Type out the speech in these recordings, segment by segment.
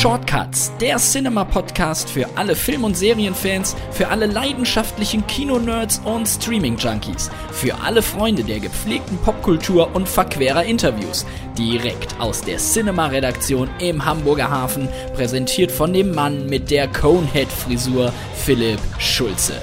Shortcuts, der Cinema-Podcast für alle Film- und Serienfans, für alle leidenschaftlichen Kino-Nerds und Streaming-Junkies, für alle Freunde der gepflegten Popkultur und verquerer Interviews. Direkt aus der Cinema-Redaktion im Hamburger Hafen, präsentiert von dem Mann mit der Conehead-Frisur, Philipp Schulze.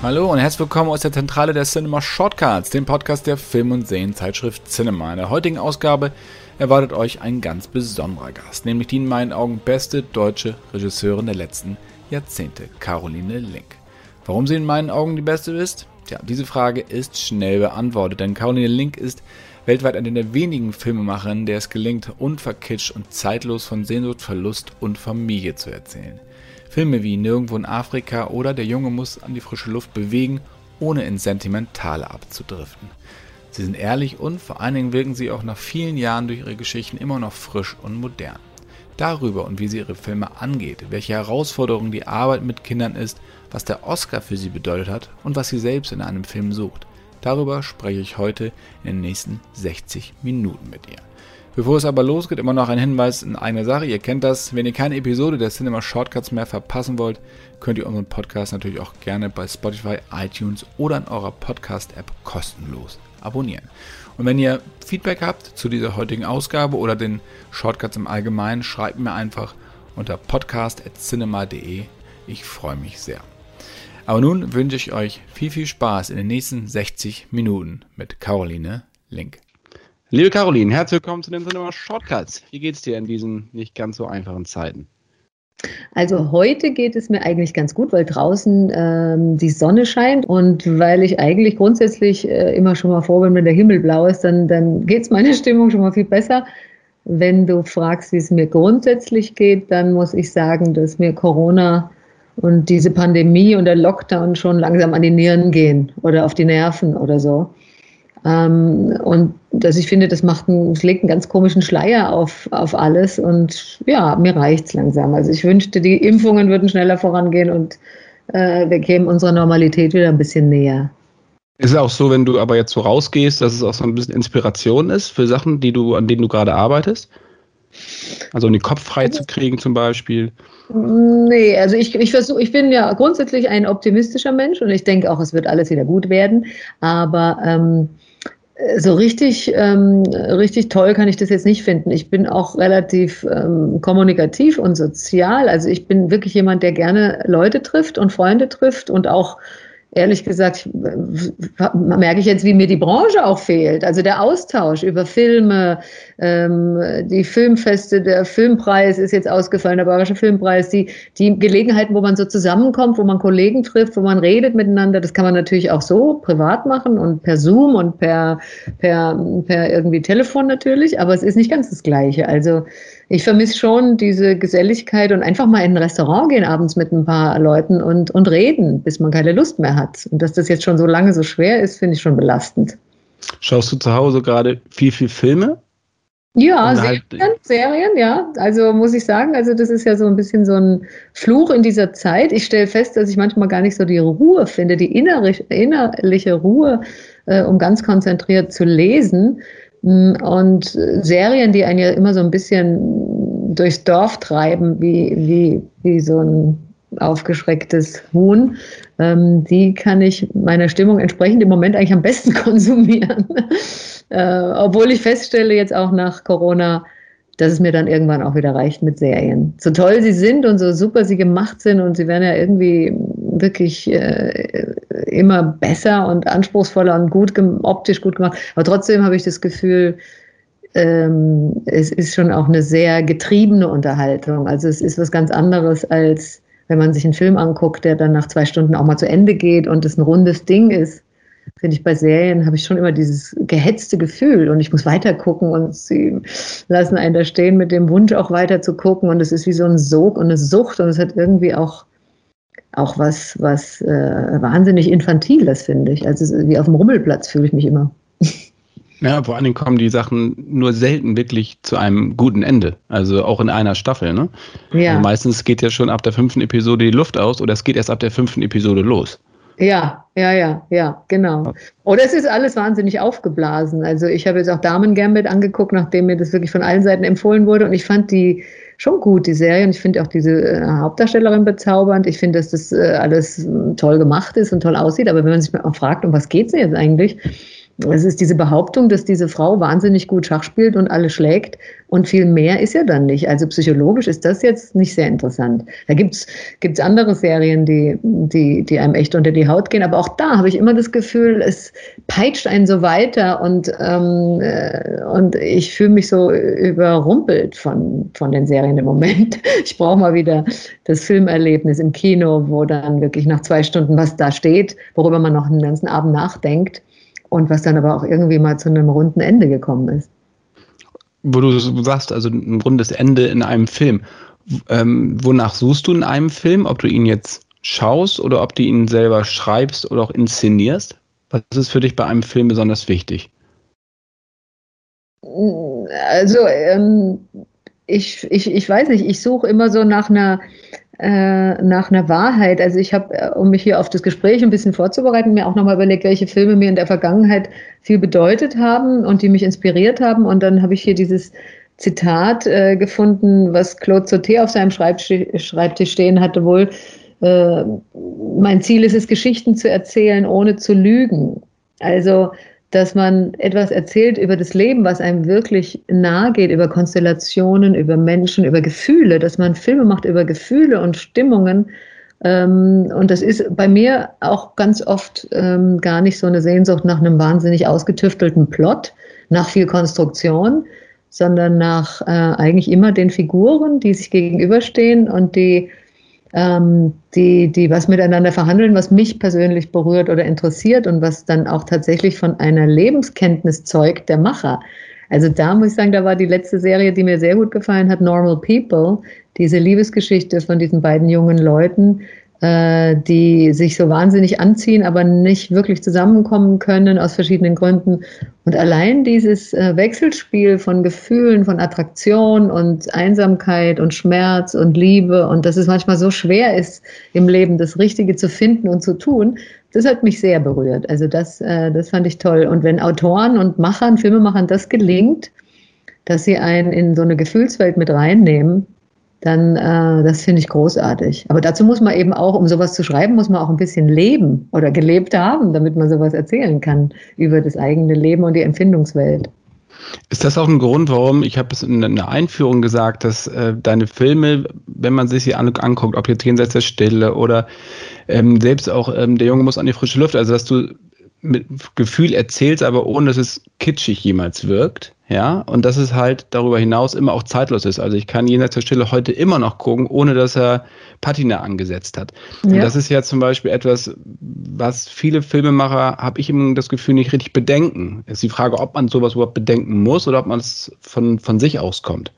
Hallo und herzlich willkommen aus der Zentrale der Cinema Shortcuts, dem Podcast der Film- und Serienzeitschrift Cinema. In der heutigen Ausgabe erwartet euch ein ganz besonderer Gast, nämlich die in meinen Augen beste deutsche Regisseurin der letzten Jahrzehnte, Caroline Link. Warum sie in meinen Augen die beste ist? Tja, diese Frage ist schnell beantwortet, denn Caroline Link ist weltweit eine der wenigen Filmemacherinnen, der es gelingt, unverkitscht und zeitlos von Sehnsucht, Verlust und Familie zu erzählen. Filme wie Nirgendwo in Afrika oder Der Junge muss an die frische Luft bewegen, ohne ins Sentimentale abzudriften. Sie sind ehrlich und vor allen Dingen wirken sie auch nach vielen Jahren durch ihre Geschichten immer noch frisch und modern. Darüber und wie sie ihre Filme angeht, welche Herausforderungen die Arbeit mit Kindern ist, was der Oscar für sie bedeutet hat und was sie selbst in einem Film sucht. Darüber spreche ich heute in den nächsten 60 Minuten mit ihr. Bevor es aber losgeht, immer noch ein Hinweis in eigener Sache. Ihr kennt das. Wenn ihr keine Episode der Cinema Shortcuts mehr verpassen wollt, könnt ihr unseren Podcast natürlich auch gerne bei Spotify, iTunes oder in eurer Podcast-App kostenlos abonnieren. Und wenn ihr Feedback habt zu dieser heutigen Ausgabe oder den Shortcuts im Allgemeinen, schreibt mir einfach unter podcast.cinema.de. Ich freue mich sehr. Aber nun wünsche ich euch viel, viel Spaß in den nächsten 60 Minuten mit Caroline Link. Liebe Caroline, herzlich willkommen zu den Cinema Shortcuts. Wie geht's dir in diesen nicht ganz so einfachen Zeiten? Also heute geht es mir eigentlich ganz gut, weil draußen ähm, die Sonne scheint und weil ich eigentlich grundsätzlich äh, immer schon mal froh bin, wenn der Himmel blau ist, dann, dann geht es meine Stimmung schon mal viel besser. Wenn du fragst, wie es mir grundsätzlich geht, dann muss ich sagen, dass mir Corona und diese Pandemie und der Lockdown schon langsam an die Nieren gehen oder auf die Nerven oder so. Ähm, und dass ich finde, das macht einen, das legt einen ganz komischen Schleier auf, auf alles. Und ja, mir reicht es langsam. Also ich wünschte, die Impfungen würden schneller vorangehen und äh, wir kämen unserer Normalität wieder ein bisschen näher. Ist es auch so, wenn du aber jetzt so rausgehst, dass es auch so ein bisschen Inspiration ist für Sachen, die du, an denen du gerade arbeitest? Also um den Kopf frei zu kriegen zum Beispiel? Nee, also ich, ich versuche, ich bin ja grundsätzlich ein optimistischer Mensch und ich denke auch, es wird alles wieder gut werden. Aber ähm, so richtig, ähm, richtig toll kann ich das jetzt nicht finden. Ich bin auch relativ ähm, kommunikativ und sozial. Also ich bin wirklich jemand, der gerne Leute trifft und Freunde trifft und auch ehrlich gesagt, merke ich jetzt, wie mir die Branche auch fehlt. Also der Austausch über Filme, ähm, die Filmfeste, der Filmpreis ist jetzt ausgefallen, der Bayerische Filmpreis, die, die Gelegenheiten, wo man so zusammenkommt, wo man Kollegen trifft, wo man redet miteinander, das kann man natürlich auch so privat machen und per Zoom und per, per, per irgendwie Telefon natürlich, aber es ist nicht ganz das Gleiche. Also ich vermisse schon diese Geselligkeit und einfach mal in ein Restaurant gehen abends mit ein paar Leuten und, und reden, bis man keine Lust mehr hat. Und dass das jetzt schon so lange so schwer ist, finde ich schon belastend. Schaust du zu Hause gerade viel, viel Filme? Ja, Serien, halt Serien, ja. Also muss ich sagen, also das ist ja so ein bisschen so ein Fluch in dieser Zeit. Ich stelle fest, dass ich manchmal gar nicht so die Ruhe finde, die innerliche, innerliche Ruhe, äh, um ganz konzentriert zu lesen. Mm, und Serien, die einen ja immer so ein bisschen durchs Dorf treiben, wie, wie, wie so ein aufgeschrecktes Huhn, ähm, die kann ich meiner Stimmung entsprechend im Moment eigentlich am besten konsumieren. äh, obwohl ich feststelle, jetzt auch nach Corona, dass es mir dann irgendwann auch wieder reicht mit Serien. So toll sie sind und so super sie gemacht sind und sie werden ja irgendwie wirklich äh, immer besser und anspruchsvoller und gut optisch gut gemacht. Aber trotzdem habe ich das Gefühl, ähm, es ist schon auch eine sehr getriebene Unterhaltung. Also es ist was ganz anderes als wenn man sich einen Film anguckt, der dann nach zwei Stunden auch mal zu Ende geht und es ein rundes Ding ist finde ich bei Serien, habe ich schon immer dieses gehetzte Gefühl und ich muss weiter gucken und sie lassen einen da stehen mit dem Wunsch auch weiter zu gucken und es ist wie so ein Sog und eine Sucht und es hat irgendwie auch auch was, was äh, wahnsinnig Infantiles, finde ich. Also wie auf dem Rummelplatz fühle ich mich immer. Ja, vor allen Dingen kommen die Sachen nur selten wirklich zu einem guten Ende. Also auch in einer Staffel, ne? Ja. Also meistens geht ja schon ab der fünften Episode die Luft aus oder es geht erst ab der fünften Episode los. Ja, ja, ja, ja, genau. Oder es ist alles wahnsinnig aufgeblasen. Also ich habe jetzt auch Damen Gambit angeguckt, nachdem mir das wirklich von allen Seiten empfohlen wurde und ich fand die schon gut, die Serie. Und ich finde auch diese äh, Hauptdarstellerin bezaubernd. Ich finde, dass das äh, alles äh, toll gemacht ist und toll aussieht. Aber wenn man sich mal fragt, um was geht es jetzt eigentlich? Es ist diese Behauptung, dass diese Frau wahnsinnig gut Schach spielt und alle schlägt und viel mehr ist ja dann nicht. Also psychologisch ist das jetzt nicht sehr interessant. Da gibt's gibt's andere Serien, die, die, die einem echt unter die Haut gehen, aber auch da habe ich immer das Gefühl, es peitscht einen so weiter und, ähm, äh, und ich fühle mich so überrumpelt von, von den Serien im Moment. Ich brauche mal wieder das Filmerlebnis im Kino, wo dann wirklich nach zwei Stunden was da steht, worüber man noch einen ganzen Abend nachdenkt und was dann aber auch irgendwie mal zu einem runden Ende gekommen ist. Wo du sagst, also ein rundes Ende in einem Film. Ähm, wonach suchst du in einem Film? Ob du ihn jetzt schaust oder ob du ihn selber schreibst oder auch inszenierst? Was ist für dich bei einem Film besonders wichtig? Also, ähm, ich, ich, ich weiß nicht, ich suche immer so nach einer äh, nach einer Wahrheit. Also ich habe, äh, um mich hier auf das Gespräch ein bisschen vorzubereiten, mir auch nochmal überlegt, welche Filme mir in der Vergangenheit viel bedeutet haben und die mich inspiriert haben. Und dann habe ich hier dieses Zitat äh, gefunden, was Claude Sauté auf seinem Schreibtisch stehen hatte, wohl, äh, mein Ziel ist es, Geschichten zu erzählen, ohne zu lügen. Also dass man etwas erzählt über das Leben, was einem wirklich nahe geht, über Konstellationen, über Menschen, über Gefühle, dass man Filme macht über Gefühle und Stimmungen. Ähm, und das ist bei mir auch ganz oft ähm, gar nicht so eine Sehnsucht nach einem wahnsinnig ausgetüftelten Plot, nach viel Konstruktion, sondern nach äh, eigentlich immer den Figuren, die sich gegenüberstehen und die ähm, die, die was miteinander verhandeln, was mich persönlich berührt oder interessiert und was dann auch tatsächlich von einer Lebenskenntnis zeugt der Macher. Also da muss ich sagen, da war die letzte Serie, die mir sehr gut gefallen hat, Normal People, diese Liebesgeschichte von diesen beiden jungen Leuten, die sich so wahnsinnig anziehen, aber nicht wirklich zusammenkommen können aus verschiedenen Gründen. Und allein dieses äh, Wechselspiel von Gefühlen, von Attraktion und Einsamkeit und Schmerz und Liebe und dass es manchmal so schwer ist, im Leben das Richtige zu finden und zu tun, das hat mich sehr berührt. Also das, äh, das fand ich toll. Und wenn Autoren und Machern, Filmemachern das gelingt, dass sie einen in so eine Gefühlswelt mit reinnehmen, dann äh, das finde ich großartig. Aber dazu muss man eben auch, um sowas zu schreiben, muss man auch ein bisschen leben oder gelebt haben, damit man sowas erzählen kann über das eigene Leben und die Empfindungswelt. Ist das auch ein Grund, warum, ich habe es in der Einführung gesagt, dass äh, deine Filme, wenn man sich sie an, anguckt, ob jetzt Jenseits der Stille oder ähm, selbst auch ähm, Der Junge muss an die frische Luft, also dass du mit Gefühl erzählst, aber ohne dass es kitschig jemals wirkt. Ja, und dass es halt darüber hinaus immer auch zeitlos ist. Also ich kann jenseits der Stille heute immer noch gucken, ohne dass er Patina angesetzt hat. Ja. Und das ist ja zum Beispiel etwas, was viele Filmemacher, habe ich immer das Gefühl, nicht richtig bedenken. Ist die Frage, ob man sowas überhaupt bedenken muss oder ob man es von, von sich auskommt.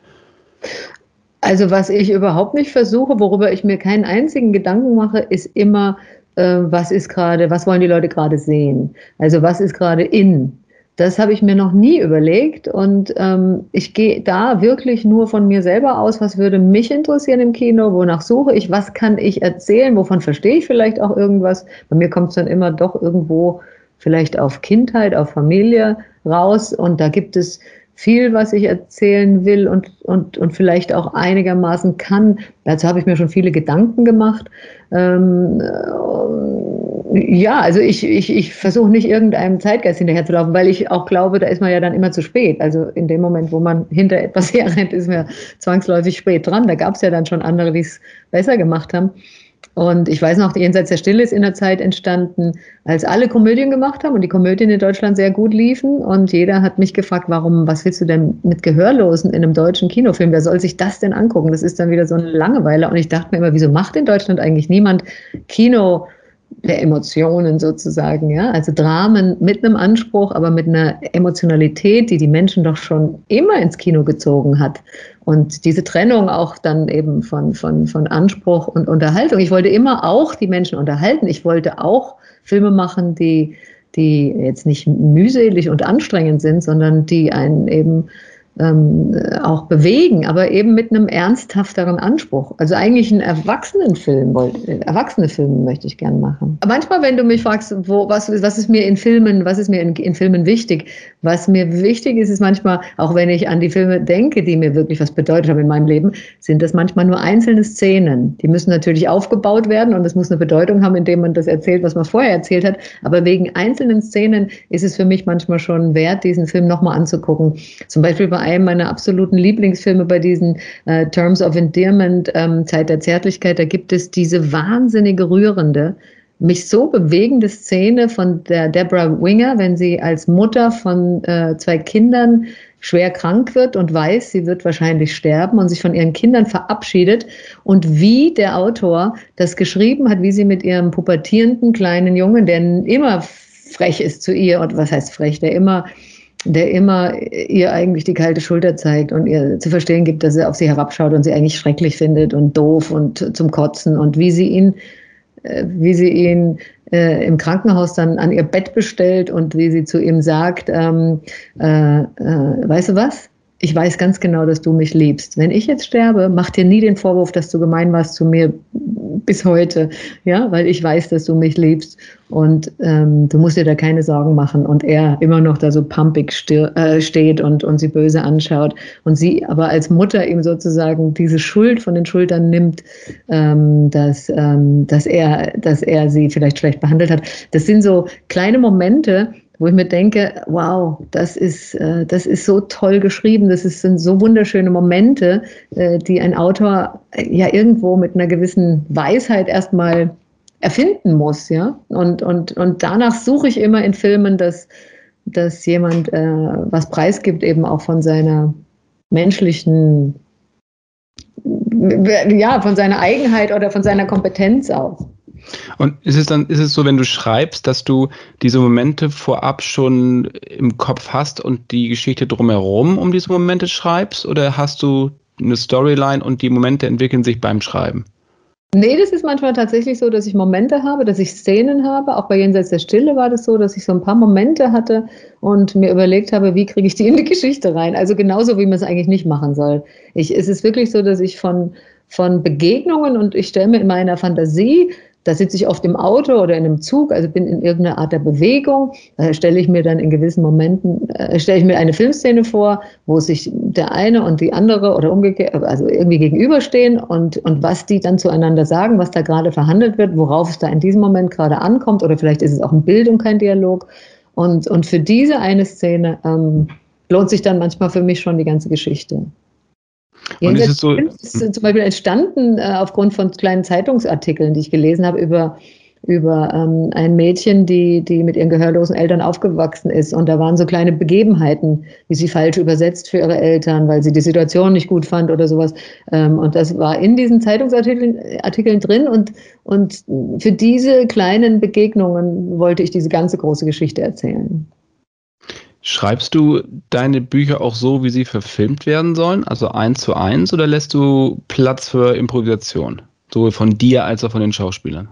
Also was ich überhaupt nicht versuche, worüber ich mir keinen einzigen Gedanken mache, ist immer, was ist gerade, was wollen die Leute gerade sehen? Also was ist gerade in? Das habe ich mir noch nie überlegt und ähm, ich gehe da wirklich nur von mir selber aus, was würde mich interessieren im Kino, wonach suche ich, was kann ich erzählen, wovon verstehe ich vielleicht auch irgendwas. Bei mir kommt es dann immer doch irgendwo vielleicht auf Kindheit, auf Familie raus und da gibt es viel, was ich erzählen will und, und, und vielleicht auch einigermaßen kann. Dazu habe ich mir schon viele Gedanken gemacht. Ähm, äh, ja, also ich, ich, ich versuche nicht irgendeinem Zeitgeist hinterherzulaufen, weil ich auch glaube, da ist man ja dann immer zu spät. Also in dem Moment, wo man hinter etwas herrennt, ist man zwangsläufig spät dran. Da gab es ja dann schon andere, die es besser gemacht haben. Und ich weiß noch, Jenseits der Stille ist in der Zeit entstanden, als alle Komödien gemacht haben und die Komödien in Deutschland sehr gut liefen. Und jeder hat mich gefragt, warum, was willst du denn mit Gehörlosen in einem deutschen Kinofilm? Wer soll sich das denn angucken? Das ist dann wieder so eine Langeweile. Und ich dachte mir immer, wieso macht in Deutschland eigentlich niemand Kino der Emotionen sozusagen, ja, also Dramen mit einem Anspruch, aber mit einer Emotionalität, die die Menschen doch schon immer ins Kino gezogen hat. Und diese Trennung auch dann eben von, von, von Anspruch und Unterhaltung. Ich wollte immer auch die Menschen unterhalten. Ich wollte auch Filme machen, die, die jetzt nicht mühselig und anstrengend sind, sondern die einen eben ähm, auch bewegen, aber eben mit einem ernsthafteren Anspruch. Also eigentlich einen Erwachsenenfilm, erwachsene Filme möchte ich gern machen. Manchmal, wenn du mich fragst, wo, was, was ist mir in Filmen, was ist mir in, in Filmen wichtig, was mir wichtig ist, ist manchmal, auch wenn ich an die Filme denke, die mir wirklich was bedeutet haben in meinem Leben, sind das manchmal nur einzelne Szenen. Die müssen natürlich aufgebaut werden und es muss eine Bedeutung haben, indem man das erzählt, was man vorher erzählt hat. Aber wegen einzelnen Szenen ist es für mich manchmal schon wert, diesen Film nochmal anzugucken. Zum Beispiel bei einem meiner absoluten Lieblingsfilme, bei diesen äh, Terms of Endearment, ähm, Zeit der Zärtlichkeit, da gibt es diese wahnsinnige rührende, mich so bewegende Szene von der Deborah Winger, wenn sie als Mutter von äh, zwei Kindern schwer krank wird und weiß, sie wird wahrscheinlich sterben und sich von ihren Kindern verabschiedet und wie der Autor das geschrieben hat, wie sie mit ihrem pubertierenden kleinen Jungen, der immer frech ist zu ihr und was heißt frech, der immer der immer ihr eigentlich die kalte Schulter zeigt und ihr zu verstehen gibt, dass er auf sie herabschaut und sie eigentlich schrecklich findet und doof und zum Kotzen und wie sie ihn, äh, wie sie ihn äh, im Krankenhaus dann an ihr Bett bestellt und wie sie zu ihm sagt, ähm, äh, äh, weißt du was? Ich weiß ganz genau, dass du mich liebst. Wenn ich jetzt sterbe, mach dir nie den Vorwurf, dass du gemein warst zu mir bis heute, ja, weil ich weiß, dass du mich liebst und ähm, du musst dir da keine Sorgen machen. Und er immer noch da so pumpig äh, steht und, und sie böse anschaut und sie aber als Mutter ihm sozusagen diese Schuld von den Schultern nimmt, ähm, dass, ähm, dass, er, dass er sie vielleicht schlecht behandelt hat. Das sind so kleine Momente, wo ich mir denke, wow, das ist, äh, das ist so toll geschrieben, das sind so wunderschöne Momente, äh, die ein Autor äh, ja irgendwo mit einer gewissen Weisheit erstmal erfinden muss, ja. Und, und, und danach suche ich immer in Filmen, dass, dass jemand äh, was preisgibt, eben auch von seiner menschlichen, ja, von seiner Eigenheit oder von seiner Kompetenz auch. Und ist es dann, ist es so, wenn du schreibst, dass du diese Momente vorab schon im Kopf hast und die Geschichte drumherum um diese Momente schreibst? Oder hast du eine Storyline und die Momente entwickeln sich beim Schreiben? Nee, das ist manchmal tatsächlich so, dass ich Momente habe, dass ich Szenen habe. Auch bei Jenseits der Stille war das so, dass ich so ein paar Momente hatte und mir überlegt habe, wie kriege ich die in die Geschichte rein. Also genauso, wie man es eigentlich nicht machen soll. Ich, es ist wirklich so, dass ich von, von Begegnungen und ich stelle mir in meiner Fantasie da sitze ich oft im Auto oder in einem Zug, also bin in irgendeiner Art der Bewegung. Da stelle ich mir dann in gewissen Momenten, äh, stelle ich mir eine Filmszene vor, wo sich der eine und die andere oder umgekehrt, also irgendwie gegenüberstehen und, und was die dann zueinander sagen, was da gerade verhandelt wird, worauf es da in diesem Moment gerade ankommt oder vielleicht ist es auch ein Bild und kein Dialog. Und, und für diese eine Szene ähm, lohnt sich dann manchmal für mich schon die ganze Geschichte. Und ist so, ist zum Beispiel entstanden äh, aufgrund von kleinen Zeitungsartikeln, die ich gelesen habe über über ähm, ein Mädchen, die, die mit ihren gehörlosen Eltern aufgewachsen ist. Und da waren so kleine Begebenheiten, wie sie falsch übersetzt für ihre Eltern, weil sie die Situation nicht gut fand oder sowas. Ähm, und das war in diesen Zeitungsartikeln Artikeln drin. Und, und für diese kleinen Begegnungen wollte ich diese ganze große Geschichte erzählen. Schreibst du deine Bücher auch so, wie sie verfilmt werden sollen, also eins zu eins, oder lässt du Platz für Improvisation, sowohl von dir als auch von den Schauspielern?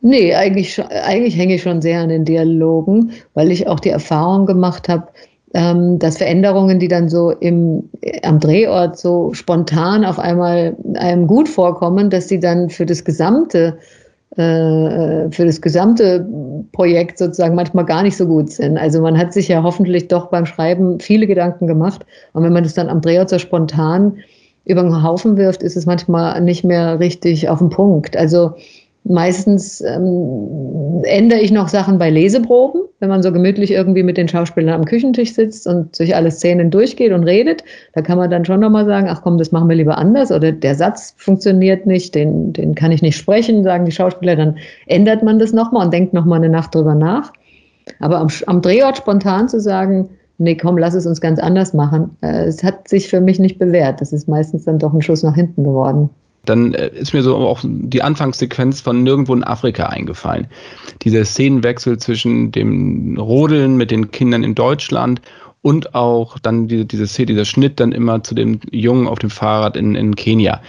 Nee, eigentlich, eigentlich hänge ich schon sehr an den Dialogen, weil ich auch die Erfahrung gemacht habe, ähm, dass Veränderungen, die dann so im, am Drehort so spontan auf einmal einem gut vorkommen, dass sie dann für das gesamte äh, für das gesamte Projekt sozusagen manchmal gar nicht so gut sind. Also man hat sich ja hoffentlich doch beim Schreiben viele Gedanken gemacht. Und wenn man das dann am Drehort so spontan über den Haufen wirft, ist es manchmal nicht mehr richtig auf den Punkt. Also Meistens ähm, ändere ich noch Sachen bei Leseproben, wenn man so gemütlich irgendwie mit den Schauspielern am Küchentisch sitzt und sich alle Szenen durchgeht und redet. Da kann man dann schon nochmal sagen, ach komm, das machen wir lieber anders oder der Satz funktioniert nicht, den, den kann ich nicht sprechen, sagen die Schauspieler. Dann ändert man das nochmal und denkt nochmal eine Nacht drüber nach. Aber am, am Drehort spontan zu sagen, nee, komm, lass es uns ganz anders machen, äh, es hat sich für mich nicht bewährt. Das ist meistens dann doch ein Schuss nach hinten geworden dann äh, ist mir so auch die Anfangssequenz von Nirgendwo in Afrika eingefallen. Dieser Szenenwechsel zwischen dem Rodeln mit den Kindern in Deutschland und auch dann diese, diese Szene, dieser Schnitt dann immer zu dem Jungen auf dem Fahrrad in, in Kenia.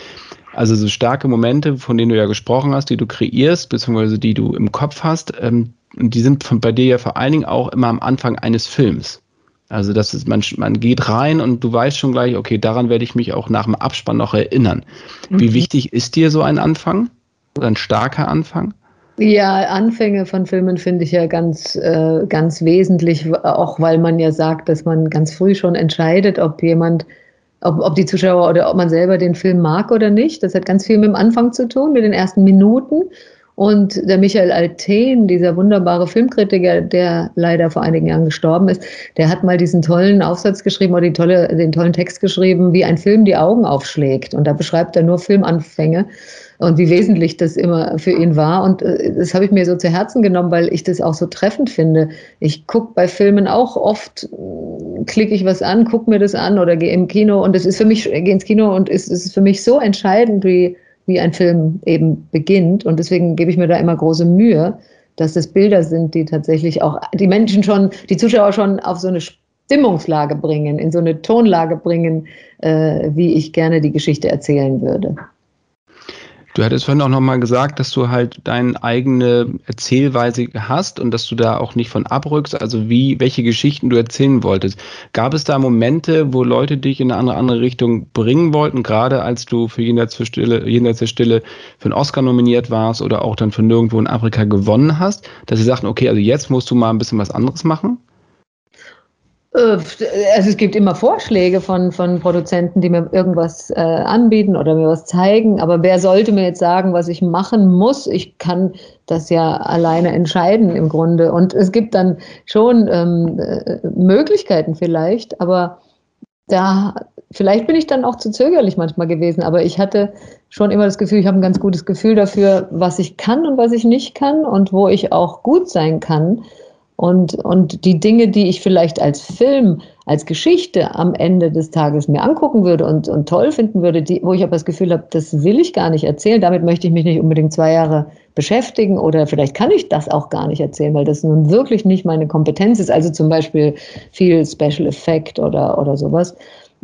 Also so starke Momente, von denen du ja gesprochen hast, die du kreierst, beziehungsweise die du im Kopf hast, ähm, die sind von, bei dir ja vor allen Dingen auch immer am Anfang eines Films. Also das ist, man, man geht rein und du weißt schon gleich, okay, daran werde ich mich auch nach dem Abspann noch erinnern. Mhm. Wie wichtig ist dir so ein Anfang? Oder ein starker Anfang? Ja, Anfänge von Filmen finde ich ja ganz, äh, ganz wesentlich, auch weil man ja sagt, dass man ganz früh schon entscheidet, ob jemand, ob, ob die Zuschauer oder ob man selber den Film mag oder nicht. Das hat ganz viel mit dem Anfang zu tun, mit den ersten Minuten. Und der Michael Alten, dieser wunderbare Filmkritiker, der leider vor einigen Jahren gestorben ist, der hat mal diesen tollen Aufsatz geschrieben oder tolle, den tollen Text geschrieben, wie ein Film die Augen aufschlägt. Und da beschreibt er nur Filmanfänge und wie wesentlich das immer für ihn war. Und äh, das habe ich mir so zu Herzen genommen, weil ich das auch so treffend finde. Ich gucke bei Filmen auch oft, klicke ich was an, gucke mir das an oder gehe im Kino und es ist für mich, gehe ins Kino und es ist für mich so entscheidend, wie wie ein Film eben beginnt. Und deswegen gebe ich mir da immer große Mühe, dass das Bilder sind, die tatsächlich auch die Menschen schon, die Zuschauer schon auf so eine Stimmungslage bringen, in so eine Tonlage bringen, äh, wie ich gerne die Geschichte erzählen würde. Du hattest vorhin auch nochmal gesagt, dass du halt deine eigene Erzählweise hast und dass du da auch nicht von abrückst, also wie, welche Geschichten du erzählen wolltest. Gab es da Momente, wo Leute dich in eine andere, andere Richtung bringen wollten, gerade als du für Jenseits der Stille, für einen Oscar nominiert warst oder auch dann für nirgendwo in Afrika gewonnen hast, dass sie sagten, okay, also jetzt musst du mal ein bisschen was anderes machen? Äh, also es gibt immer Vorschläge von, von Produzenten, die mir irgendwas äh, anbieten oder mir was zeigen. Aber wer sollte mir jetzt sagen, was ich machen muss? Ich kann das ja alleine entscheiden im Grunde. Und es gibt dann schon ähm, äh, Möglichkeiten vielleicht, aber da vielleicht bin ich dann auch zu zögerlich manchmal gewesen. Aber ich hatte schon immer das Gefühl, ich habe ein ganz gutes Gefühl dafür, was ich kann und was ich nicht kann und wo ich auch gut sein kann. Und, und die Dinge, die ich vielleicht als Film, als Geschichte am Ende des Tages mir angucken würde und, und toll finden würde, die, wo ich aber das Gefühl habe, das will ich gar nicht erzählen, damit möchte ich mich nicht unbedingt zwei Jahre beschäftigen oder vielleicht kann ich das auch gar nicht erzählen, weil das nun wirklich nicht meine Kompetenz ist. Also zum Beispiel viel Special Effect oder, oder sowas.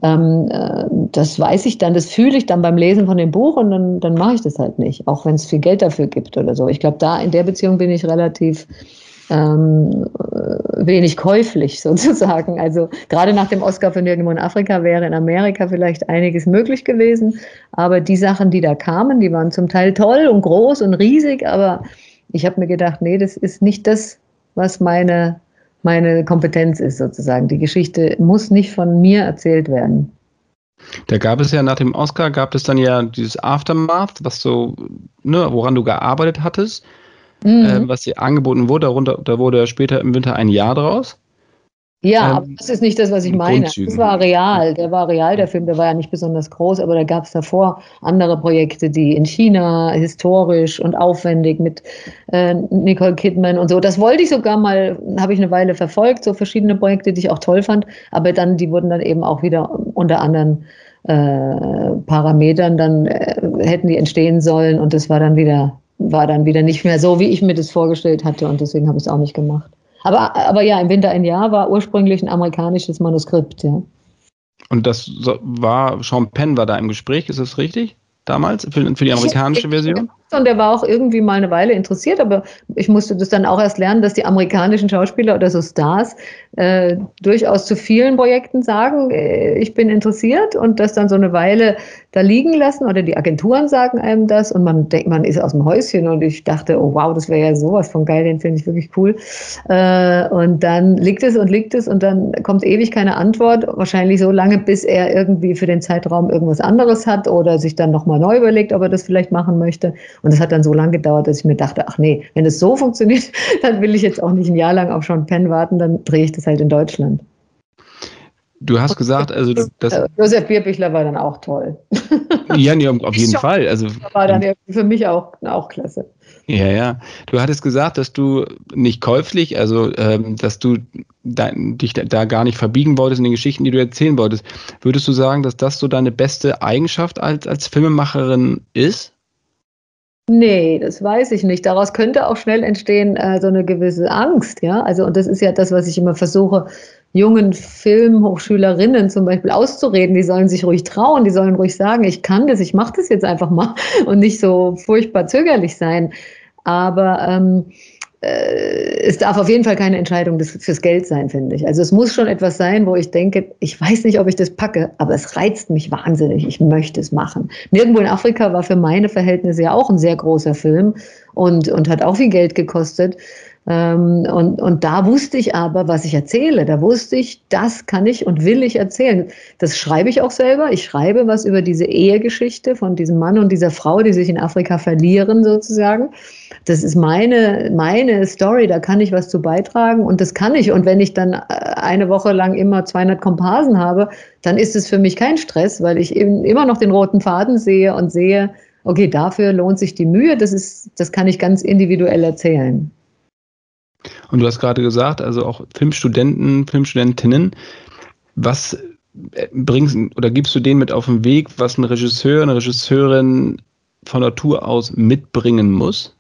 Ähm, äh, das weiß ich dann, das fühle ich dann beim Lesen von dem Buch und dann, dann mache ich das halt nicht, auch wenn es viel Geld dafür gibt oder so. Ich glaube, da in der Beziehung bin ich relativ ähm, wenig käuflich sozusagen. Also gerade nach dem Oscar für Nirgendwo in Afrika wäre in Amerika vielleicht einiges möglich gewesen. Aber die Sachen, die da kamen, die waren zum Teil toll und groß und riesig. Aber ich habe mir gedacht, nee, das ist nicht das, was meine, meine Kompetenz ist sozusagen. Die Geschichte muss nicht von mir erzählt werden. Da gab es ja nach dem Oscar, gab es dann ja dieses Aftermath, was so, ne, woran du gearbeitet hattest mhm. äh, was dir angeboten wurde. Darunter, da wurde später im Winter ein Jahr draus. Ja, ähm, aber das ist nicht das, was ich meine. Das war real. Der war real, der Film, der war ja nicht besonders groß, aber da gab es davor andere Projekte, die in China historisch und aufwendig mit äh, Nicole Kidman und so. Das wollte ich sogar mal, habe ich eine Weile verfolgt, so verschiedene Projekte, die ich auch toll fand, aber dann, die wurden dann eben auch wieder unter anderen äh, Parametern, dann äh, hätten die entstehen sollen und das war dann wieder war dann wieder nicht mehr so, wie ich mir das vorgestellt hatte und deswegen habe ich es auch nicht gemacht. Aber, aber ja, im Winter ein Jahr war ursprünglich ein amerikanisches Manuskript, ja. Und das war, Sean Penn war da im Gespräch, ist das richtig? Damals für, für die amerikanische Version? Und der war auch irgendwie mal eine Weile interessiert, aber ich musste das dann auch erst lernen, dass die amerikanischen Schauspieler oder so Stars äh, durchaus zu vielen Projekten sagen, äh, ich bin interessiert und das dann so eine Weile da liegen lassen oder die Agenturen sagen einem das und man denkt, man ist aus dem Häuschen und ich dachte, oh wow, das wäre ja sowas von geil, den finde ich wirklich cool. Äh, und dann liegt es und liegt es und dann kommt ewig keine Antwort, wahrscheinlich so lange, bis er irgendwie für den Zeitraum irgendwas anderes hat oder sich dann nochmal neu überlegt, ob er das vielleicht machen möchte. Und das hat dann so lange gedauert, dass ich mir dachte, ach nee, wenn es so funktioniert, dann will ich jetzt auch nicht ein Jahr lang auf Sean Penn warten, dann drehe ich das halt in Deutschland. Du hast gesagt, also das. Josef Bierbichler war dann auch toll. Ja, nee, auf jeden Fall. Also war dann für mich auch, auch klasse. Ja, ja. Du hattest gesagt, dass du nicht käuflich, also ähm, dass du da, dich da gar nicht verbiegen wolltest in den Geschichten, die du erzählen wolltest. Würdest du sagen, dass das so deine beste Eigenschaft als, als Filmemacherin ist? Nee, das weiß ich nicht. Daraus könnte auch schnell entstehen äh, so eine gewisse Angst, ja. Also, und das ist ja das, was ich immer versuche, jungen Filmhochschülerinnen zum Beispiel auszureden. Die sollen sich ruhig trauen, die sollen ruhig sagen, ich kann das, ich mache das jetzt einfach mal und nicht so furchtbar zögerlich sein. Aber ähm, äh, es darf auf jeden Fall keine Entscheidung fürs Geld sein, finde ich. Also es muss schon etwas sein, wo ich denke, ich weiß nicht, ob ich das packe, aber es reizt mich wahnsinnig. Ich möchte es machen. Nirgendwo in Afrika war für meine Verhältnisse ja auch ein sehr großer Film und, und hat auch viel Geld gekostet. Ähm, und, und da wusste ich aber, was ich erzähle. Da wusste ich, das kann ich und will ich erzählen. Das schreibe ich auch selber. Ich schreibe was über diese Ehegeschichte von diesem Mann und dieser Frau, die sich in Afrika verlieren sozusagen. Das ist meine, meine Story, da kann ich was zu beitragen und das kann ich. Und wenn ich dann äh, eine Woche lang immer 200 Komparsen habe, dann ist es für mich kein Stress, weil ich eben immer noch den roten Faden sehe und sehe, okay, dafür lohnt sich die Mühe. Das ist, das kann ich ganz individuell erzählen. Und du hast gerade gesagt, also auch Filmstudenten, Filmstudentinnen, was äh, bringst oder gibst du denen mit auf den Weg, was ein Regisseur, eine Regisseurin von Natur aus mitbringen muss?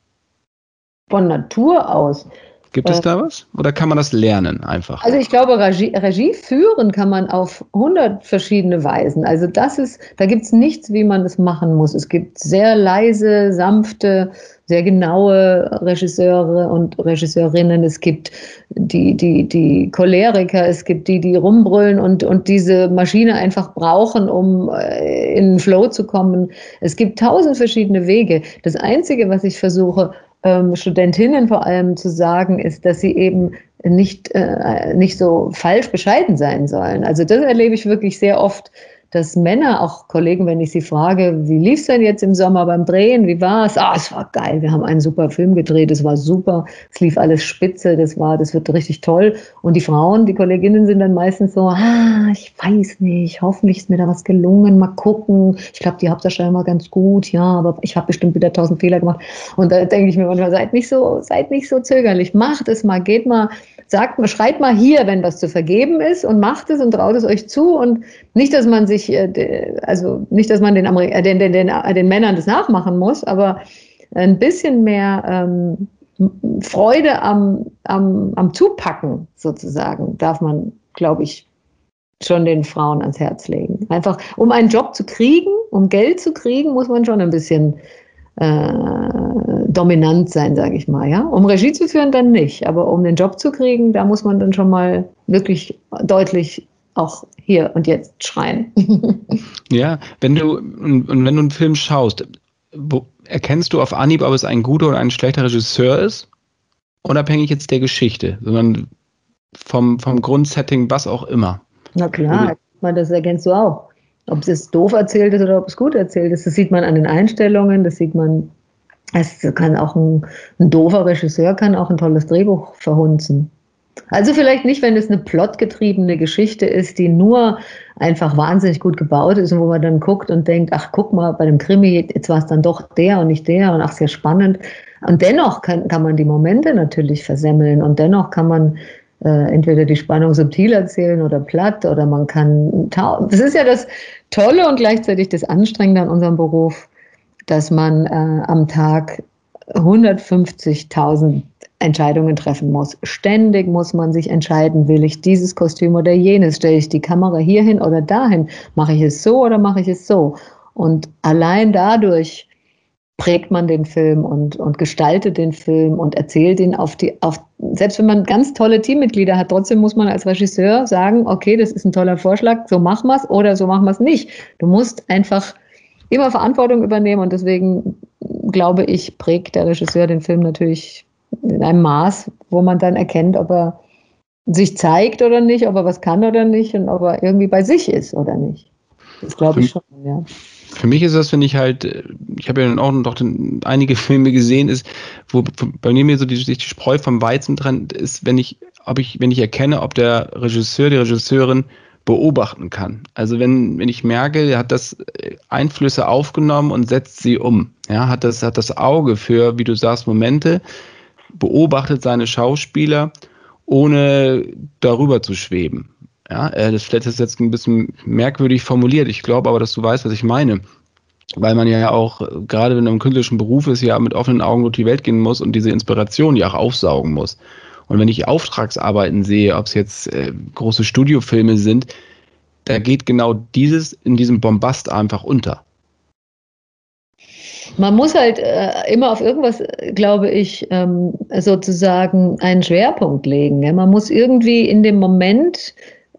Von Natur aus. Gibt es äh, da was? Oder kann man das lernen einfach? Also ich glaube, Regie, Regie führen kann man auf 100 verschiedene Weisen. Also das ist, da gibt es nichts, wie man es machen muss. Es gibt sehr leise, sanfte, sehr genaue Regisseure und Regisseurinnen. Es gibt die, die, die Choleriker, es gibt die, die rumbrüllen und, und diese Maschine einfach brauchen, um äh, in den Flow zu kommen. Es gibt tausend verschiedene Wege. Das Einzige, was ich versuche, ähm, Studentinnen vor allem zu sagen, ist, dass sie eben nicht, äh, nicht so falsch bescheiden sein sollen. Also das erlebe ich wirklich sehr oft, dass Männer, auch Kollegen, wenn ich sie frage, wie lief es denn jetzt im Sommer beim Drehen, wie war es? Ah, es war geil, wir haben einen super Film gedreht, es war super, es lief alles spitze, das war, das wird richtig toll. Und die Frauen, die Kolleginnen sind dann meistens so, ah, ich weiß nicht, hoffentlich ist mir da was gelungen, mal gucken. Ich glaube, die Hauptdarsteller war ganz gut, ja, aber ich habe bestimmt wieder tausend Fehler gemacht. Und da denke ich mir manchmal, seid nicht so, seid nicht so zögerlich, macht es mal, geht mal sagt mal, schreibt mal hier, wenn was zu vergeben ist und macht es und traut es euch zu und nicht, dass man sich, äh, also nicht, dass man den, Ameri äh, den, den, den, den Männern das nachmachen muss, aber ein bisschen mehr ähm, Freude am, am, am Zupacken sozusagen darf man, glaube ich, schon den Frauen ans Herz legen. Einfach, um einen Job zu kriegen, um Geld zu kriegen, muss man schon ein bisschen äh, dominant sein, sage ich mal. Ja? Um Regie zu führen, dann nicht. Aber um den Job zu kriegen, da muss man dann schon mal wirklich deutlich auch hier und jetzt schreien. ja, wenn du und wenn du einen Film schaust, erkennst du auf Anhieb, ob es ein guter oder ein schlechter Regisseur ist? Unabhängig jetzt der Geschichte, sondern vom, vom Grundsetting, was auch immer. Na klar, das erkennst du auch. Ob es doof erzählt ist oder ob es gut erzählt ist, das sieht man an den Einstellungen, das sieht man, es kann auch ein, ein doofer Regisseur kann auch ein tolles Drehbuch verhunzen. Also vielleicht nicht, wenn es eine plotgetriebene Geschichte ist, die nur einfach wahnsinnig gut gebaut ist und wo man dann guckt und denkt, ach guck mal, bei dem Krimi, jetzt war es dann doch der und nicht der und ach, sehr spannend. Und dennoch kann, kann man die Momente natürlich versemmeln und dennoch kann man äh, entweder die Spannung subtil erzählen oder platt oder man kann. Das ist ja das Tolle und gleichzeitig das Anstrengende an unserem Beruf, dass man äh, am Tag 150.000 Entscheidungen treffen muss. Ständig muss man sich entscheiden, will ich dieses Kostüm oder jenes, stelle ich die Kamera hierhin oder dahin, mache ich es so oder mache ich es so. Und allein dadurch prägt man den Film und, und gestaltet den Film und erzählt ihn auf die, auf, selbst wenn man ganz tolle Teammitglieder hat, trotzdem muss man als Regisseur sagen, okay, das ist ein toller Vorschlag, so machen wir es oder so machen wir es nicht. Du musst einfach immer Verantwortung übernehmen und deswegen glaube ich, prägt der Regisseur den Film natürlich in einem Maß, wo man dann erkennt, ob er sich zeigt oder nicht, ob er was kann oder nicht und ob er irgendwie bei sich ist oder nicht. Das glaube ich schon, ja. Für mich ist das, wenn ich halt, ich habe ja auch noch einige Filme gesehen, ist, wo bei mir so die, die Spreu vom Weizen trennt, ist, wenn ich, ob ich, wenn ich erkenne, ob der Regisseur, die Regisseurin beobachten kann. Also wenn, wenn ich merke, er hat das äh, Einflüsse aufgenommen und setzt sie um. Ja, hat das, hat das Auge für, wie du sagst, Momente, beobachtet seine Schauspieler, ohne darüber zu schweben. Ja, äh, das vielleicht ist jetzt ein bisschen merkwürdig formuliert. Ich glaube aber, dass du weißt, was ich meine. Weil man ja auch, äh, gerade wenn man im künstlerischen Beruf ist, ja mit offenen Augen durch die Welt gehen muss und diese Inspiration ja auch aufsaugen muss. Und wenn ich Auftragsarbeiten sehe, ob es jetzt äh, große Studiofilme sind, da geht genau dieses in diesem Bombast einfach unter. Man muss halt äh, immer auf irgendwas, glaube ich, ähm, sozusagen einen Schwerpunkt legen. Ja? Man muss irgendwie in dem Moment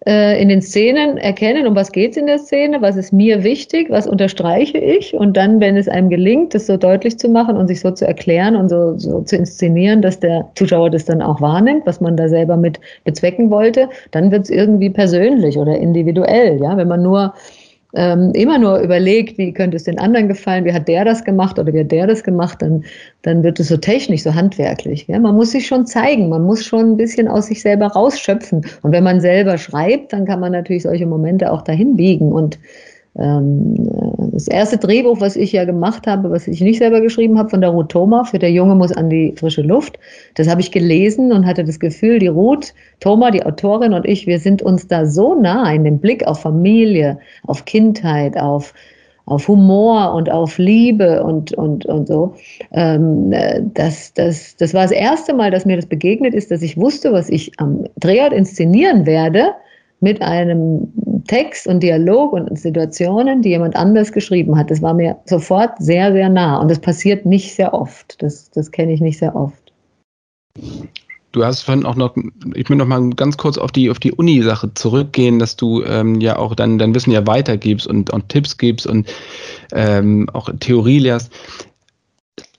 äh, in den Szenen erkennen, um was geht es in der Szene, was ist mir wichtig, was unterstreiche ich und dann, wenn es einem gelingt, das so deutlich zu machen und sich so zu erklären und so, so zu inszenieren, dass der Zuschauer das dann auch wahrnimmt, was man da selber mit bezwecken wollte, dann wird es irgendwie persönlich oder individuell. Ja, wenn man nur ähm, immer nur überlegt, wie könnte es den anderen gefallen, wie hat der das gemacht oder wie hat der das gemacht, dann, dann wird es so technisch, so handwerklich. Ja? Man muss sich schon zeigen, man muss schon ein bisschen aus sich selber rausschöpfen. Und wenn man selber schreibt, dann kann man natürlich solche Momente auch dahin biegen und das erste Drehbuch, was ich ja gemacht habe, was ich nicht selber geschrieben habe, von der Ruth Thoma, für der Junge muss an die frische Luft, das habe ich gelesen und hatte das Gefühl, die Ruth Thoma, die Autorin und ich, wir sind uns da so nah in dem Blick auf Familie, auf Kindheit, auf auf Humor und auf Liebe und, und, und so. Ähm, das, das, das war das erste Mal, dass mir das begegnet ist, dass ich wusste, was ich am Drehort inszenieren werde mit einem Text und Dialog und Situationen, die jemand anders geschrieben hat. Das war mir sofort sehr, sehr nah. Und das passiert nicht sehr oft. Das, das kenne ich nicht sehr oft. Du hast vorhin auch noch, ich will noch mal ganz kurz auf die, auf die Uni-Sache zurückgehen, dass du ähm, ja auch dann dein Wissen ja weitergibst und, und Tipps gibst und ähm, auch Theorie lehrst.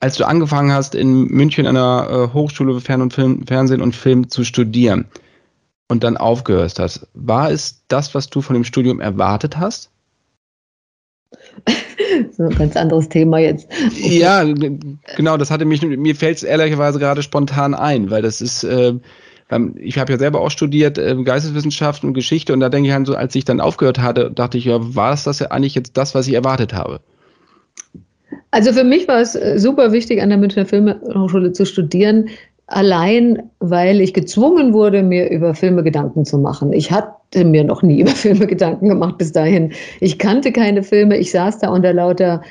Als du angefangen hast, in München an der äh, Hochschule für Fern und Film, Fernsehen und Film zu studieren, und dann aufgehört hast. War es das, was du von dem Studium erwartet hast? so ein ganz anderes Thema jetzt. Ja, genau, das hatte mich, mir fällt es ehrlicherweise gerade spontan ein, weil das ist, äh, ich habe ja selber auch studiert, äh, Geisteswissenschaften und Geschichte und da denke ich an, so als ich dann aufgehört hatte, dachte ich, ja, war es das ja eigentlich jetzt das, was ich erwartet habe? Also für mich war es äh, super wichtig, an der Münchner Filmhochschule zu studieren, allein weil ich gezwungen wurde, mir über Filme Gedanken zu machen. Ich hatte mir noch nie über Filme Gedanken gemacht bis dahin. Ich kannte keine Filme. Ich saß da unter lauter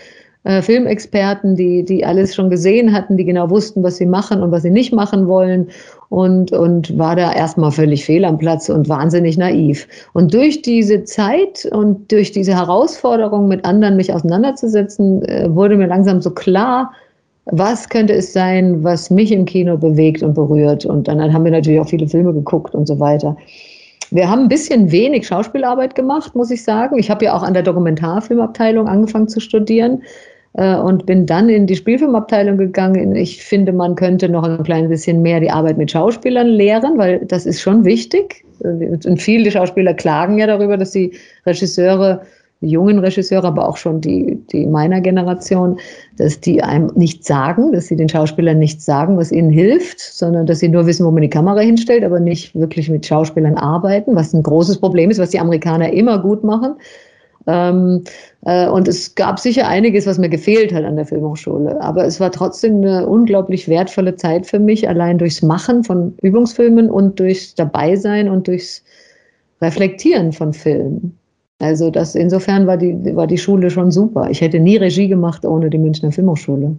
äh, Filmexperten, die, die alles schon gesehen hatten, die genau wussten, was sie machen und was sie nicht machen wollen und, und war da erstmal völlig fehl am Platz und wahnsinnig naiv. Und durch diese Zeit und durch diese Herausforderung, mit anderen mich auseinanderzusetzen, äh, wurde mir langsam so klar, was könnte es sein, was mich im Kino bewegt und berührt. Und dann haben wir natürlich auch viele Filme geguckt und so weiter. Wir haben ein bisschen wenig Schauspielarbeit gemacht, muss ich sagen. Ich habe ja auch an der Dokumentarfilmabteilung angefangen zu studieren äh, und bin dann in die Spielfilmabteilung gegangen. Ich finde, man könnte noch ein klein bisschen mehr die Arbeit mit Schauspielern lehren, weil das ist schon wichtig. Und viele Schauspieler klagen ja darüber, dass die Regisseure jungen Regisseure, aber auch schon die, die meiner Generation, dass die einem nichts sagen, dass sie den Schauspielern nichts sagen, was ihnen hilft, sondern dass sie nur wissen, wo man die Kamera hinstellt, aber nicht wirklich mit Schauspielern arbeiten, was ein großes Problem ist, was die Amerikaner immer gut machen. Ähm, äh, und es gab sicher einiges, was mir gefehlt hat an der Filmhochschule. Aber es war trotzdem eine unglaublich wertvolle Zeit für mich, allein durchs Machen von Übungsfilmen und durchs Dabeisein und durchs Reflektieren von Filmen. Also das insofern war die, war die Schule schon super. Ich hätte nie Regie gemacht ohne die Münchner Filmhochschule.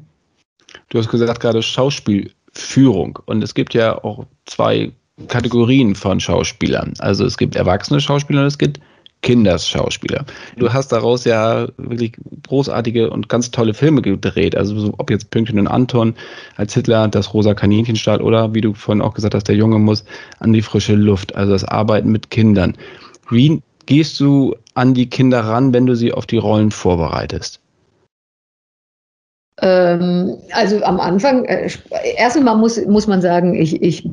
Du hast gesagt gerade Schauspielführung und es gibt ja auch zwei Kategorien von Schauspielern. Also es gibt erwachsene Schauspieler und es gibt Kinderschauspieler. Du hast daraus ja wirklich großartige und ganz tolle Filme gedreht. Also so, ob jetzt Pünktchen und Anton als Hitler, das rosa Kaninchenstahl oder wie du vorhin auch gesagt hast, der Junge muss an die frische Luft. Also das Arbeiten mit Kindern. Wie gehst du an die Kinder ran, wenn du sie auf die Rollen vorbereitest? Ähm, also am Anfang, äh, erst einmal muss, muss man sagen, ich, ich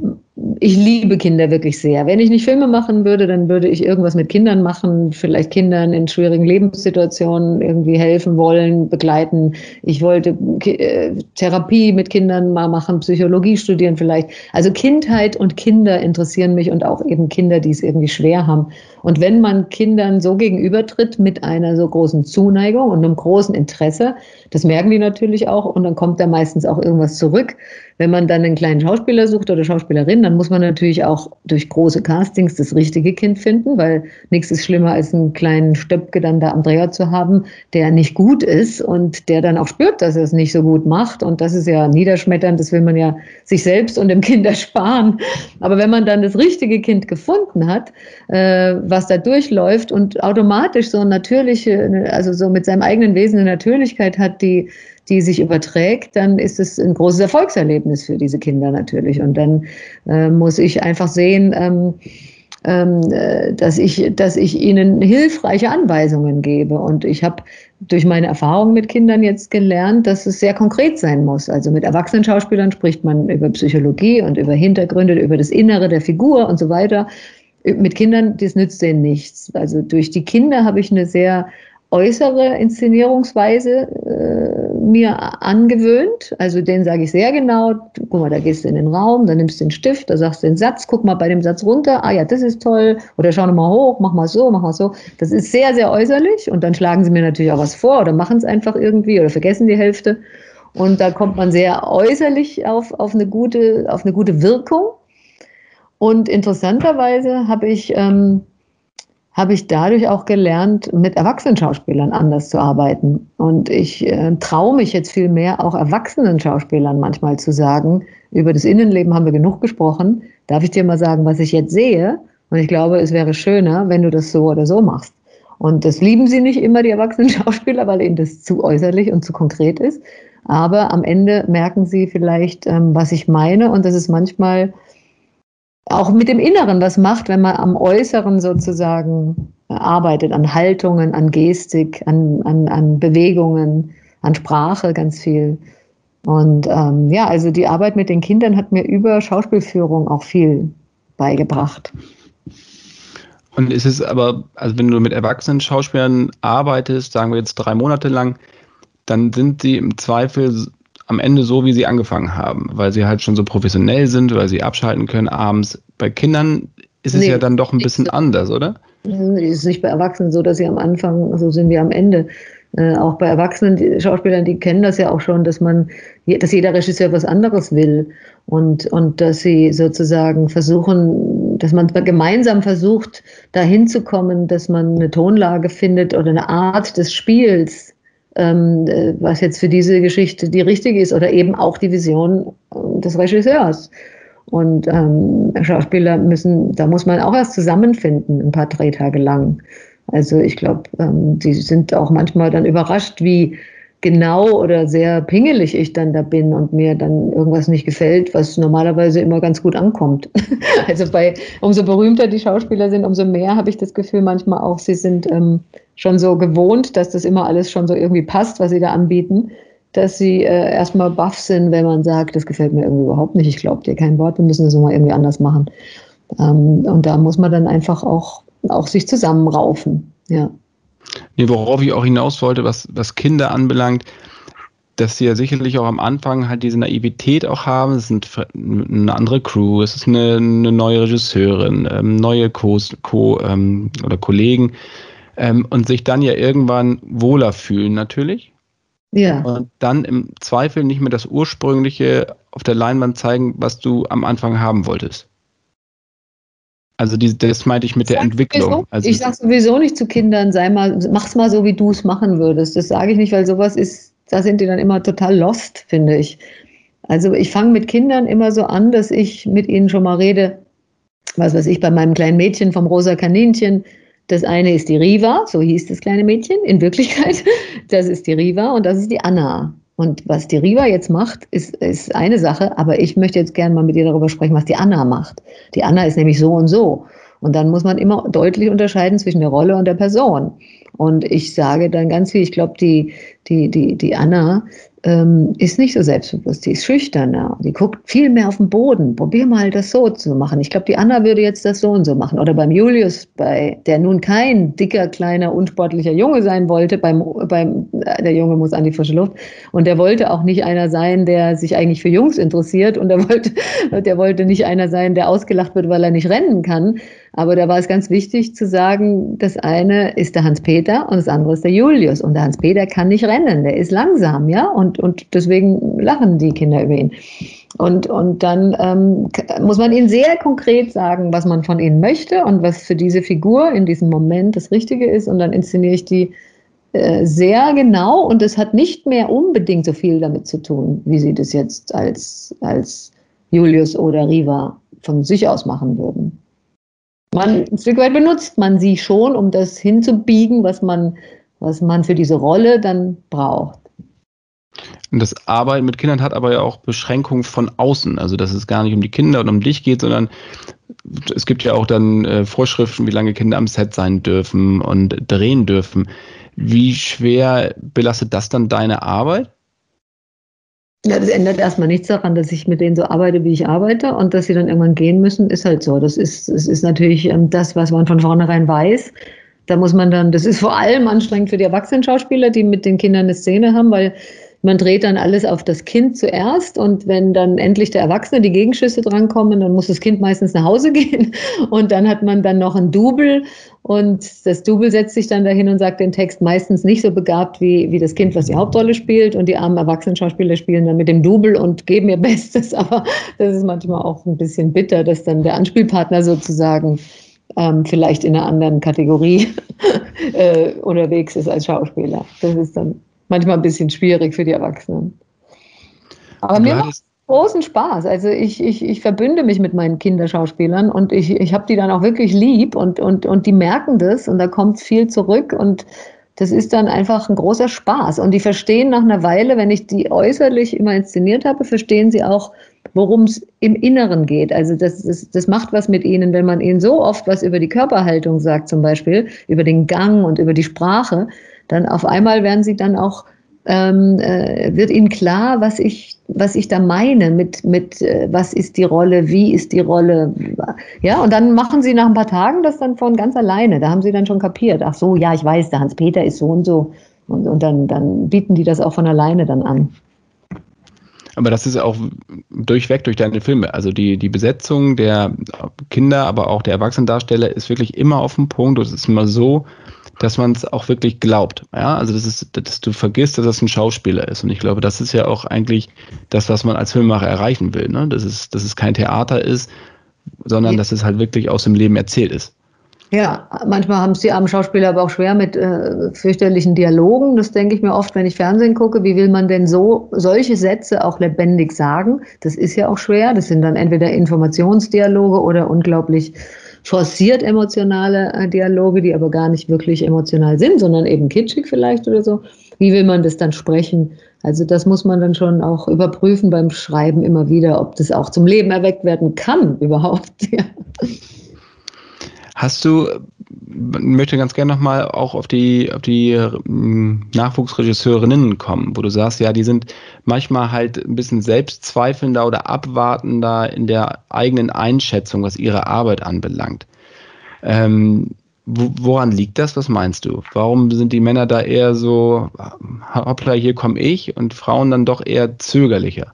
ich liebe Kinder wirklich sehr. Wenn ich nicht Filme machen würde, dann würde ich irgendwas mit Kindern machen, vielleicht Kindern in schwierigen Lebenssituationen irgendwie helfen wollen, begleiten. Ich wollte äh, Therapie mit Kindern mal machen, Psychologie studieren vielleicht. Also Kindheit und Kinder interessieren mich und auch eben Kinder, die es irgendwie schwer haben. Und wenn man Kindern so gegenübertritt mit einer so großen Zuneigung und einem großen Interesse, das merken die natürlich auch und dann kommt da meistens auch irgendwas zurück. Wenn man dann einen kleinen Schauspieler sucht oder Schauspielerin, dann muss man natürlich auch durch große Castings das richtige Kind finden, weil nichts ist schlimmer als einen kleinen Stöpke dann da am Dreher zu haben, der nicht gut ist und der dann auch spürt, dass er es nicht so gut macht. Und das ist ja niederschmetternd, das will man ja sich selbst und dem Kind ersparen. Aber wenn man dann das richtige Kind gefunden hat, äh, was da durchläuft und automatisch so natürliche, also so mit seinem eigenen Wesen eine Natürlichkeit hat, die, die sich überträgt, dann ist es ein großes Erfolgserlebnis für diese Kinder natürlich. Und dann äh, muss ich einfach sehen, ähm, ähm, äh, dass, ich, dass ich ihnen hilfreiche Anweisungen gebe. Und ich habe durch meine Erfahrung mit Kindern jetzt gelernt, dass es sehr konkret sein muss. Also mit erwachsenen Schauspielern spricht man über Psychologie und über Hintergründe, über das Innere der Figur und so weiter. Mit Kindern, das nützt denen nichts. Also durch die Kinder habe ich eine sehr äußere Inszenierungsweise äh, mir angewöhnt. Also den sage ich sehr genau, guck mal, da gehst du in den Raum, da nimmst du den Stift, da sagst du den Satz, guck mal bei dem Satz runter, ah ja, das ist toll, oder schau nochmal hoch, mach mal so, mach mal so. Das ist sehr, sehr äußerlich und dann schlagen sie mir natürlich auch was vor oder machen es einfach irgendwie oder vergessen die Hälfte. Und da kommt man sehr äußerlich auf, auf, eine, gute, auf eine gute Wirkung. Und interessanterweise habe ich ähm, habe ich dadurch auch gelernt, mit erwachsenen Schauspielern anders zu arbeiten. Und ich äh, traue mich jetzt viel mehr, auch erwachsenen Schauspielern manchmal zu sagen, über das Innenleben haben wir genug gesprochen. Darf ich dir mal sagen, was ich jetzt sehe? Und ich glaube, es wäre schöner, wenn du das so oder so machst. Und das lieben sie nicht immer, die erwachsenen Schauspieler, weil ihnen das zu äußerlich und zu konkret ist. Aber am Ende merken sie vielleicht, ähm, was ich meine. Und das ist manchmal auch mit dem Inneren was macht, wenn man am Äußeren sozusagen arbeitet, an Haltungen, an Gestik, an, an, an Bewegungen, an Sprache ganz viel. Und ähm, ja, also die Arbeit mit den Kindern hat mir über Schauspielführung auch viel beigebracht. Und ist es aber, also wenn du mit erwachsenen Schauspielern arbeitest, sagen wir jetzt drei Monate lang, dann sind sie im Zweifel am Ende so, wie sie angefangen haben, weil sie halt schon so professionell sind, weil sie abschalten können abends. Bei Kindern ist es nee, ja dann doch ein bisschen so. anders, oder? Es ist nicht bei Erwachsenen so, dass sie am Anfang, so sind wir am Ende. Äh, auch bei Erwachsenen, die Schauspielern, die kennen das ja auch schon, dass man, dass jeder Regisseur was anderes will und, und dass sie sozusagen versuchen, dass man gemeinsam versucht, dahin zu kommen, dass man eine Tonlage findet oder eine Art des Spiels, was jetzt für diese Geschichte die richtige ist oder eben auch die Vision äh, des Regisseurs. Und ähm, Schauspieler müssen, da muss man auch erst zusammenfinden, ein paar Drehtage lang. Also ich glaube, ähm, die sind auch manchmal dann überrascht, wie genau oder sehr pingelig ich dann da bin und mir dann irgendwas nicht gefällt, was normalerweise immer ganz gut ankommt. also bei umso berühmter die Schauspieler sind, umso mehr habe ich das Gefühl manchmal auch, sie sind ähm, schon so gewohnt, dass das immer alles schon so irgendwie passt, was sie da anbieten, dass sie äh, erstmal baff sind, wenn man sagt, das gefällt mir irgendwie überhaupt nicht, ich glaube dir kein Wort, wir müssen das mal irgendwie anders machen. Ähm, und da muss man dann einfach auch, auch sich zusammenraufen. Ja. Nee, worauf ich auch hinaus wollte, was, was Kinder anbelangt, dass sie ja sicherlich auch am Anfang halt diese Naivität auch haben. Es ist eine andere Crew, es ist eine, eine neue Regisseurin, ähm, neue Co, Co ähm, oder Kollegen ähm, und sich dann ja irgendwann wohler fühlen natürlich. Ja. Und dann im Zweifel nicht mehr das Ursprüngliche auf der Leinwand zeigen, was du am Anfang haben wolltest. Also die, das meinte ich mit ich der Entwicklung. Sowieso, also ich sage sowieso nicht zu Kindern, sei mal, mach's mal so, wie du es machen würdest. Das sage ich nicht, weil sowas ist, da sind die dann immer total lost, finde ich. Also ich fange mit Kindern immer so an, dass ich mit ihnen schon mal rede, was weiß ich, bei meinem kleinen Mädchen vom rosa Kaninchen. Das eine ist die Riva, so hieß das kleine Mädchen in Wirklichkeit. Das ist die Riva und das ist die Anna. Und was die Riva jetzt macht, ist, ist eine Sache, aber ich möchte jetzt gerne mal mit dir darüber sprechen, was die Anna macht. Die Anna ist nämlich so und so. Und dann muss man immer deutlich unterscheiden zwischen der Rolle und der Person. Und ich sage dann ganz viel, ich glaube, die, die, die, die Anna ähm, ist nicht so selbstbewusst, die ist schüchterner, die guckt viel mehr auf den Boden. Probier mal das so zu machen. Ich glaube, die Anna würde jetzt das so und so machen. Oder beim Julius, bei, der nun kein dicker, kleiner, unsportlicher Junge sein wollte, beim, beim, der Junge muss an die frische Luft. Und der wollte auch nicht einer sein, der sich eigentlich für Jungs interessiert. Und der wollte, der wollte nicht einer sein, der ausgelacht wird, weil er nicht rennen kann. Aber da war es ganz wichtig zu sagen, das eine ist der Hans-Peter und das andere ist der Julius. Und der Hans-Peter kann nicht rennen, der ist langsam, ja, und, und deswegen lachen die Kinder über ihn. Und, und dann ähm, muss man ihnen sehr konkret sagen, was man von ihnen möchte und was für diese Figur in diesem Moment das Richtige ist. Und dann inszeniere ich die äh, sehr genau und es hat nicht mehr unbedingt so viel damit zu tun, wie sie das jetzt als, als Julius oder Riva von sich aus machen würden. Man, ein Stück weit benutzt man sie schon, um das hinzubiegen, was man, was man für diese Rolle dann braucht. Und das Arbeiten mit Kindern hat aber ja auch Beschränkungen von außen. Also, dass es gar nicht um die Kinder und um dich geht, sondern es gibt ja auch dann äh, Vorschriften, wie lange Kinder am Set sein dürfen und drehen dürfen. Wie schwer belastet das dann deine Arbeit? Ja, das ändert erstmal nichts daran, dass ich mit denen so arbeite, wie ich arbeite und dass sie dann irgendwann gehen müssen, ist halt so. Das ist, das ist natürlich ähm, das, was man von vornherein weiß. Da muss man dann, das ist vor allem anstrengend für die Erwachsenen-Schauspieler, die mit den Kindern eine Szene haben, weil man dreht dann alles auf das Kind zuerst und wenn dann endlich der Erwachsene die Gegenschüsse drankommen, dann muss das Kind meistens nach Hause gehen und dann hat man dann noch ein Double und das Double setzt sich dann dahin und sagt den Text meistens nicht so begabt wie, wie das Kind, was die Hauptrolle spielt und die armen Erwachsenen-Schauspieler spielen dann mit dem Double und geben ihr Bestes, aber das ist manchmal auch ein bisschen bitter, dass dann der Anspielpartner sozusagen ähm, vielleicht in einer anderen Kategorie äh, unterwegs ist als Schauspieler. Das ist dann manchmal ein bisschen schwierig für die Erwachsenen. Aber mir macht es großen Spaß. Also ich, ich, ich verbünde mich mit meinen Kinderschauspielern und ich, ich habe die dann auch wirklich lieb und, und, und die merken das und da kommt viel zurück und das ist dann einfach ein großer Spaß. Und die verstehen nach einer Weile, wenn ich die äußerlich immer inszeniert habe, verstehen sie auch, worum es im Inneren geht. Also das, das, das macht was mit ihnen, wenn man ihnen so oft was über die Körperhaltung sagt, zum Beispiel, über den Gang und über die Sprache, dann auf einmal werden sie dann auch, ähm, äh, wird ihnen klar, was ich, was ich da meine mit, mit äh, was ist die Rolle, wie ist die Rolle. Ja, und dann machen sie nach ein paar Tagen das dann von ganz alleine. Da haben sie dann schon kapiert. Ach so, ja, ich weiß, der Hans-Peter ist so und so. Und, und dann, dann bieten die das auch von alleine dann an. Aber das ist auch durchweg durch deine Filme. Also die, die Besetzung der Kinder, aber auch der Erwachsenendarsteller ist wirklich immer auf dem Punkt. Es ist immer so dass man es auch wirklich glaubt. Ja, also das ist, dass du vergisst, dass das ein Schauspieler ist. Und ich glaube, das ist ja auch eigentlich das, was man als Filmemacher erreichen will. Ne? Dass, es, dass es kein Theater ist, sondern ja. dass es halt wirklich aus dem Leben erzählt ist. Ja, manchmal haben es die armen Schauspieler aber auch schwer mit äh, fürchterlichen Dialogen. Das denke ich mir oft, wenn ich Fernsehen gucke. Wie will man denn so solche Sätze auch lebendig sagen? Das ist ja auch schwer. Das sind dann entweder Informationsdialoge oder unglaublich forciert emotionale äh, Dialoge, die aber gar nicht wirklich emotional sind, sondern eben kitschig vielleicht oder so. Wie will man das dann sprechen? Also das muss man dann schon auch überprüfen beim Schreiben immer wieder, ob das auch zum Leben erweckt werden kann überhaupt. Ja. Hast du, möchte ganz gerne nochmal auch auf die, auf die hm, Nachwuchsregisseurinnen kommen, wo du sagst, ja, die sind manchmal halt ein bisschen selbstzweifelnder oder abwartender in der eigenen Einschätzung, was ihre Arbeit anbelangt. Ähm, woran liegt das? Was meinst du? Warum sind die Männer da eher so, hoppla, hier komme ich und Frauen dann doch eher zögerlicher?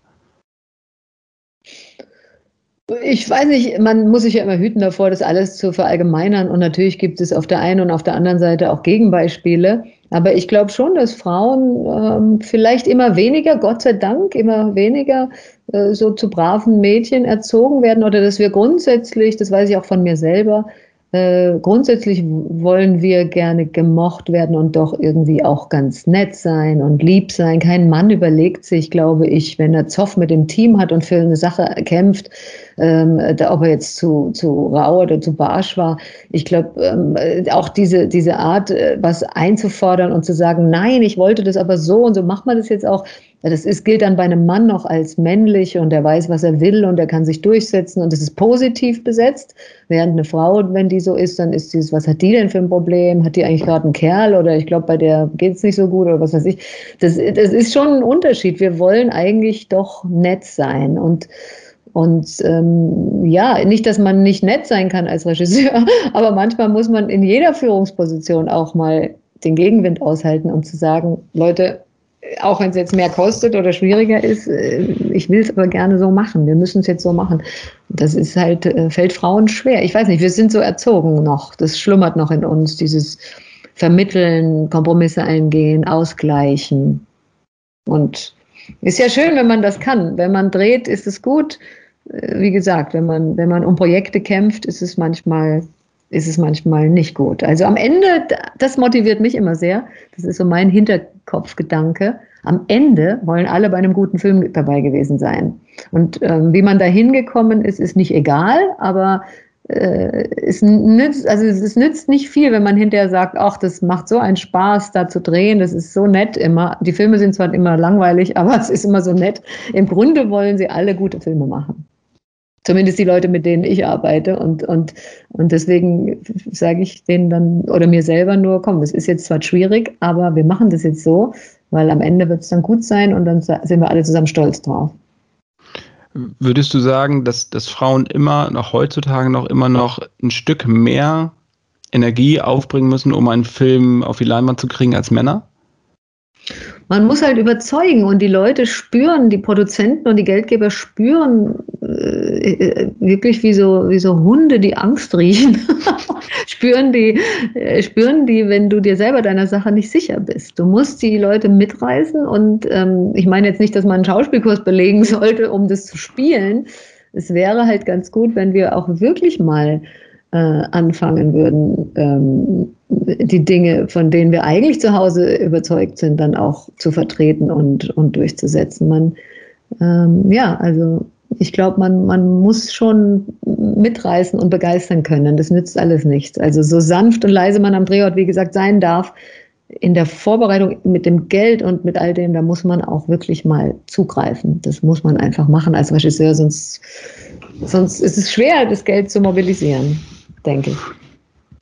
Ich weiß nicht, man muss sich ja immer hüten davor, das alles zu verallgemeinern. Und natürlich gibt es auf der einen und auf der anderen Seite auch Gegenbeispiele. Aber ich glaube schon, dass Frauen ähm, vielleicht immer weniger, Gott sei Dank, immer weniger äh, so zu braven Mädchen erzogen werden oder dass wir grundsätzlich, das weiß ich auch von mir selber, äh, grundsätzlich wollen wir gerne gemocht werden und doch irgendwie auch ganz nett sein und lieb sein. Kein Mann überlegt sich, glaube ich, wenn er Zoff mit dem Team hat und für eine Sache kämpft, ähm, da, ob er jetzt zu, zu rau oder zu barsch war. Ich glaube, ähm, auch diese, diese Art, äh, was einzufordern und zu sagen, nein, ich wollte das aber so und so macht man das jetzt auch. Das ist, gilt dann bei einem Mann noch als männlich und er weiß, was er will und er kann sich durchsetzen und es ist positiv besetzt. Während eine Frau, wenn die so ist, dann ist dieses, was hat die denn für ein Problem? Hat die eigentlich gerade einen Kerl oder ich glaube, bei der geht es nicht so gut oder was weiß ich. Das, das ist schon ein Unterschied. Wir wollen eigentlich doch nett sein und und ähm, ja, nicht, dass man nicht nett sein kann als Regisseur, aber manchmal muss man in jeder Führungsposition auch mal den Gegenwind aushalten, um zu sagen, Leute, auch wenn es jetzt mehr kostet oder schwieriger ist, äh, ich will es aber gerne so machen. Wir müssen es jetzt so machen. Das ist halt, äh, fällt Frauen schwer. Ich weiß nicht, wir sind so erzogen noch. Das schlummert noch in uns, dieses Vermitteln, Kompromisse eingehen, ausgleichen. Und ist ja schön, wenn man das kann. Wenn man dreht, ist es gut. Äh, wie gesagt, wenn man, wenn man um Projekte kämpft, ist es manchmal ist es manchmal nicht gut. Also am Ende, das motiviert mich immer sehr. Das ist so mein Hinterkopfgedanke. Am Ende wollen alle bei einem guten Film dabei gewesen sein. Und ähm, wie man da hingekommen ist, ist nicht egal, aber äh, es nützt, also es nützt nicht viel, wenn man hinterher sagt, ach, das macht so einen Spaß, da zu drehen, das ist so nett immer. Die Filme sind zwar immer langweilig, aber es ist immer so nett. Im Grunde wollen sie alle gute Filme machen. Zumindest die Leute, mit denen ich arbeite. Und, und, und deswegen sage ich denen dann oder mir selber nur, komm, das ist jetzt zwar schwierig, aber wir machen das jetzt so, weil am Ende wird es dann gut sein und dann sind wir alle zusammen stolz drauf. Würdest du sagen, dass, dass Frauen immer noch heutzutage noch immer noch ein Stück mehr Energie aufbringen müssen, um einen Film auf die Leinwand zu kriegen als Männer? Man muss halt überzeugen und die Leute spüren, die Produzenten und die Geldgeber spüren äh, wirklich wie so, wie so Hunde, die Angst riechen. spüren, die, äh, spüren die, wenn du dir selber deiner Sache nicht sicher bist. Du musst die Leute mitreißen und ähm, ich meine jetzt nicht, dass man einen Schauspielkurs belegen sollte, um das zu spielen. Es wäre halt ganz gut, wenn wir auch wirklich mal äh, anfangen würden, ähm, die Dinge, von denen wir eigentlich zu Hause überzeugt sind, dann auch zu vertreten und, und durchzusetzen. Man, ähm, ja, also ich glaube, man, man muss schon mitreißen und begeistern können. Das nützt alles nichts. Also so sanft und leise man am Drehort, wie gesagt, sein darf, in der Vorbereitung mit dem Geld und mit all dem, da muss man auch wirklich mal zugreifen. Das muss man einfach machen als Regisseur, sonst, sonst ist es schwer, das Geld zu mobilisieren, denke ich.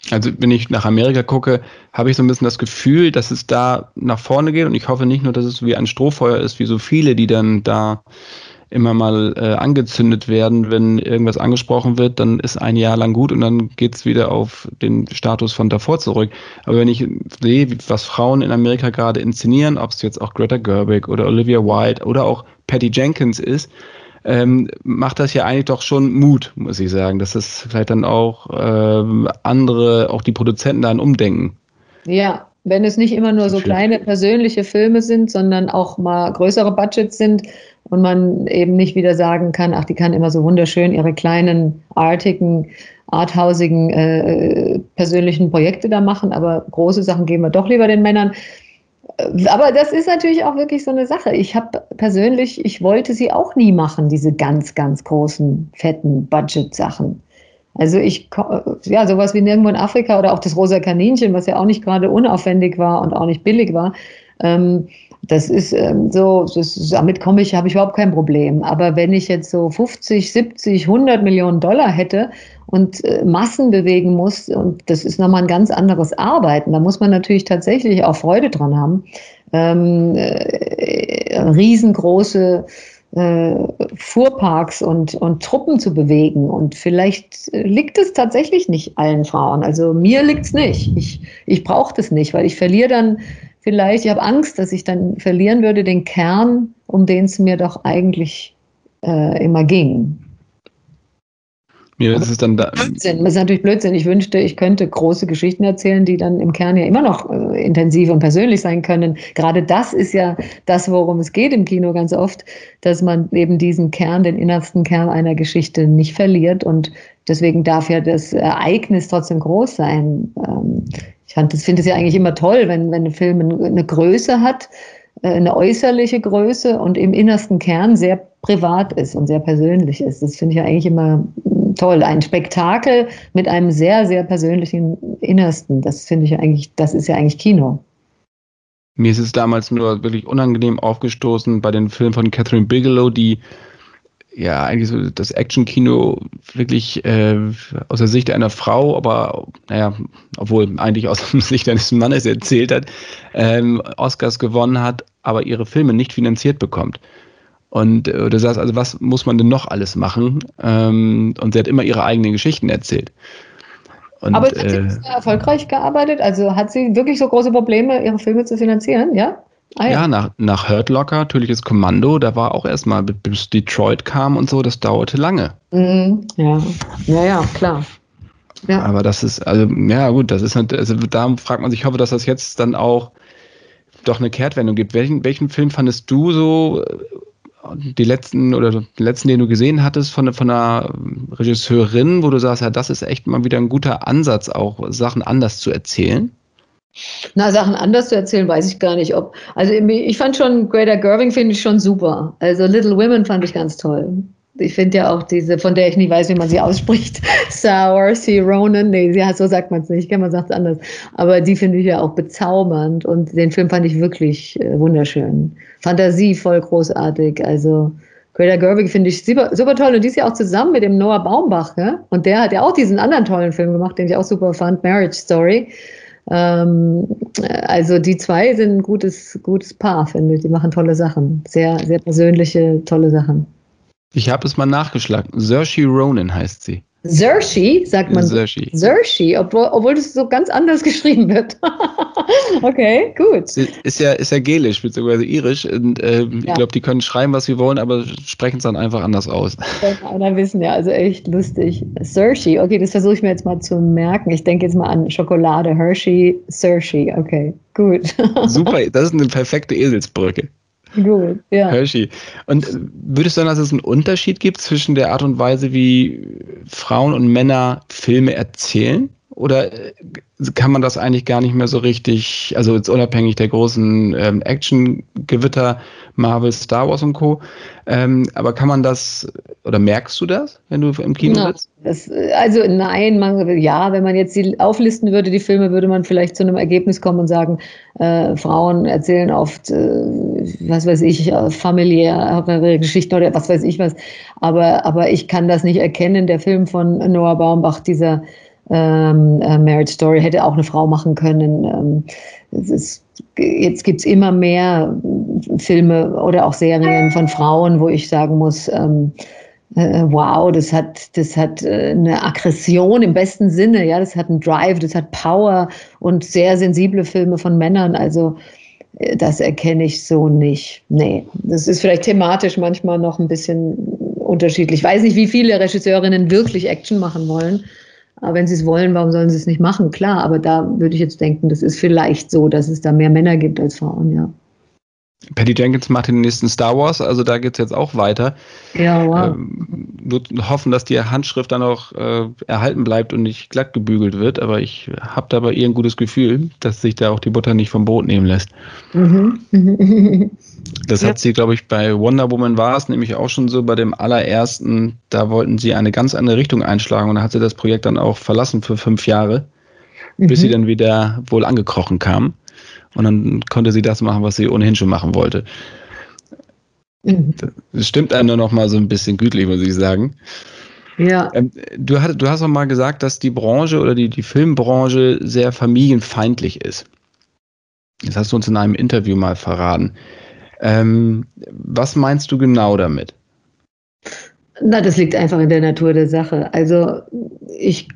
Also wenn ich nach Amerika gucke, habe ich so ein bisschen das Gefühl, dass es da nach vorne geht und ich hoffe nicht nur, dass es wie ein Strohfeuer ist, wie so viele, die dann da immer mal äh, angezündet werden, wenn irgendwas angesprochen wird, dann ist ein Jahr lang gut und dann geht's wieder auf den Status von davor zurück. Aber wenn ich sehe, was Frauen in Amerika gerade inszenieren, ob es jetzt auch Greta Gerwig oder Olivia Wilde oder auch Patty Jenkins ist, ähm, macht das ja eigentlich doch schon Mut, muss ich sagen, dass das vielleicht dann auch ähm, andere, auch die Produzenten da ein Umdenken. Ja, wenn es nicht immer nur so kleine persönliche Filme sind, sondern auch mal größere Budgets sind und man eben nicht wieder sagen kann, ach, die kann immer so wunderschön ihre kleinen, artigen, arthausigen, äh, persönlichen Projekte da machen, aber große Sachen geben wir doch lieber den Männern. Äh, aber das ist natürlich auch wirklich so eine Sache. Ich habe persönlich, ich wollte sie auch nie machen, diese ganz, ganz großen, fetten Budget-Sachen. Also ich, ja, sowas wie nirgendwo in Afrika oder auch das rosa Kaninchen, was ja auch nicht gerade unaufwendig war und auch nicht billig war. Ähm, das ist ähm, so, das, damit komme ich, habe ich überhaupt kein Problem. Aber wenn ich jetzt so 50, 70, 100 Millionen Dollar hätte und äh, Massen bewegen muss, und das ist nochmal ein ganz anderes Arbeiten, da muss man natürlich tatsächlich auch Freude dran haben. Ähm, äh, riesengroße äh, Fuhrparks und, und Truppen zu bewegen. Und vielleicht liegt es tatsächlich nicht allen Frauen. Also mir liegt es nicht. Ich, ich brauche das nicht, weil ich verliere dann vielleicht, ich habe Angst, dass ich dann verlieren würde, den Kern, um den es mir doch eigentlich äh, immer ging. Das ist dann da. Blödsinn. Das ist natürlich Blödsinn. Ich wünschte, ich könnte große Geschichten erzählen, die dann im Kern ja immer noch äh, intensiv und persönlich sein können. Gerade das ist ja das, worum es geht im Kino ganz oft, dass man eben diesen Kern, den innersten Kern einer Geschichte nicht verliert. Und deswegen darf ja das Ereignis trotzdem groß sein. Ähm, ich finde es ja eigentlich immer toll, wenn, wenn ein Film eine Größe hat, äh, eine äußerliche Größe und im innersten Kern sehr privat ist und sehr persönlich ist. Das finde ich ja eigentlich immer toll. Ein Spektakel mit einem sehr, sehr persönlichen Innersten. Das finde ich eigentlich, das ist ja eigentlich Kino. Mir ist es damals nur wirklich unangenehm aufgestoßen bei den Filmen von Catherine Bigelow, die ja eigentlich so das Action-Kino wirklich äh, aus der Sicht einer Frau, aber naja, obwohl eigentlich aus der Sicht eines Mannes erzählt hat, ähm, Oscars gewonnen hat, aber ihre Filme nicht finanziert bekommt. Und äh, du sagst, also was muss man denn noch alles machen? Ähm, und sie hat immer ihre eigenen Geschichten erzählt. Und, Aber hat sie äh, erfolgreich gearbeitet? Also hat sie wirklich so große Probleme, ihre Filme zu finanzieren? Ja? Ah, ja. ja, nach, nach Hurt Locker, natürliches Kommando, da war auch erstmal, bis Detroit kam und so, das dauerte lange. Mhm, ja, ja, ja, klar. Ja. Aber das ist, also, ja, gut, das ist, also da fragt man sich, ich hoffe, dass das jetzt dann auch doch eine Kehrtwendung gibt. Welchen, welchen Film fandest du so die letzten oder den letzten, den du gesehen hattest von, von einer Regisseurin, wo du sagst, ja, das ist echt mal wieder ein guter Ansatz, auch Sachen anders zu erzählen? Na, Sachen anders zu erzählen, weiß ich gar nicht. Ob, also ich fand schon Greater Gerving finde ich schon super. Also Little Women fand ich ganz toll. Ich finde ja auch diese, von der ich nie weiß, wie man sie ausspricht, Saoirse Ronan, nee, ja, so sagt man es nicht, man sagt es anders, aber die finde ich ja auch bezaubernd und den Film fand ich wirklich äh, wunderschön. Fantasievoll großartig, also Greta Gerwig finde ich super, super toll und die ist ja auch zusammen mit dem Noah Baumbach, ne? und der hat ja auch diesen anderen tollen Film gemacht, den ich auch super fand, Marriage Story. Ähm, also die zwei sind ein gutes, gutes Paar, finde ich. Die machen tolle Sachen. Sehr, sehr persönliche, tolle Sachen. Ich habe es mal nachgeschlagen. Saoirse Ronan heißt sie. Zershi, sagt man. Zershi. Zershi, obwohl, obwohl das so ganz anders geschrieben wird. okay, gut. Ist ja, ist ja gelisch, beziehungsweise irisch. Und, äh, ja. Ich glaube, die können schreiben, was sie wollen, aber sprechen es dann einfach anders aus. Einer wissen, ja, also echt lustig. Zershi, okay, das versuche ich mir jetzt mal zu merken. Ich denke jetzt mal an Schokolade, Hershey, Zershi, okay, gut. Super, das ist eine perfekte Eselsbrücke. Gut, ja. Hershey. Und würdest du sagen, dass es einen Unterschied gibt zwischen der Art und Weise, wie Frauen und Männer Filme erzählen? Oder äh, kann man das eigentlich gar nicht mehr so richtig, also jetzt unabhängig der großen ähm, Action-Gewitter, Marvel, Star Wars und Co., ähm, aber kann man das, oder merkst du das, wenn du im Kino no, sitzt? Das, also nein, man, ja, wenn man jetzt die auflisten würde, die Filme, würde man vielleicht zu einem Ergebnis kommen und sagen, äh, Frauen erzählen oft, äh, was weiß ich, äh, familiäre Geschichten oder was weiß ich was, aber, aber ich kann das nicht erkennen. Der Film von Noah Baumbach, dieser ähm, äh, Marriage Story hätte auch eine Frau machen können. Ähm, ist, jetzt gibt es immer mehr Filme oder auch Serien von Frauen, wo ich sagen muss, ähm, äh, wow, das hat, das hat äh, eine Aggression im besten Sinne, ja, das hat einen Drive, das hat Power und sehr sensible Filme von Männern. Also das erkenne ich so nicht. Nee, das ist vielleicht thematisch manchmal noch ein bisschen unterschiedlich. Ich weiß nicht, wie viele Regisseurinnen wirklich Action machen wollen. Aber wenn sie es wollen, warum sollen sie es nicht machen? Klar, aber da würde ich jetzt denken, das ist vielleicht so, dass es da mehr Männer gibt als Frauen, ja. Patty Jenkins macht den nächsten Star Wars, also da geht es jetzt auch weiter. Ja, wow. Ähm, nur hoffen, dass die Handschrift dann auch äh, erhalten bleibt und nicht glatt gebügelt wird, aber ich habe da bei ihr ein gutes Gefühl, dass sich da auch die Butter nicht vom Brot nehmen lässt. Mhm. das ja. hat sie, glaube ich, bei Wonder Woman war es nämlich auch schon so, bei dem allerersten, da wollten sie eine ganz andere Richtung einschlagen und da hat sie das Projekt dann auch verlassen für fünf Jahre, mhm. bis sie dann wieder wohl angekrochen kam. Und dann konnte sie das machen, was sie ohnehin schon machen wollte. Mhm. Das stimmt einem nur noch mal so ein bisschen gütlich, muss ich sagen. Ja. Ähm, du, hast, du hast auch mal gesagt, dass die Branche oder die, die Filmbranche sehr familienfeindlich ist. Das hast du uns in einem Interview mal verraten. Ähm, was meinst du genau damit? Na, das liegt einfach in der Natur der Sache. Also ich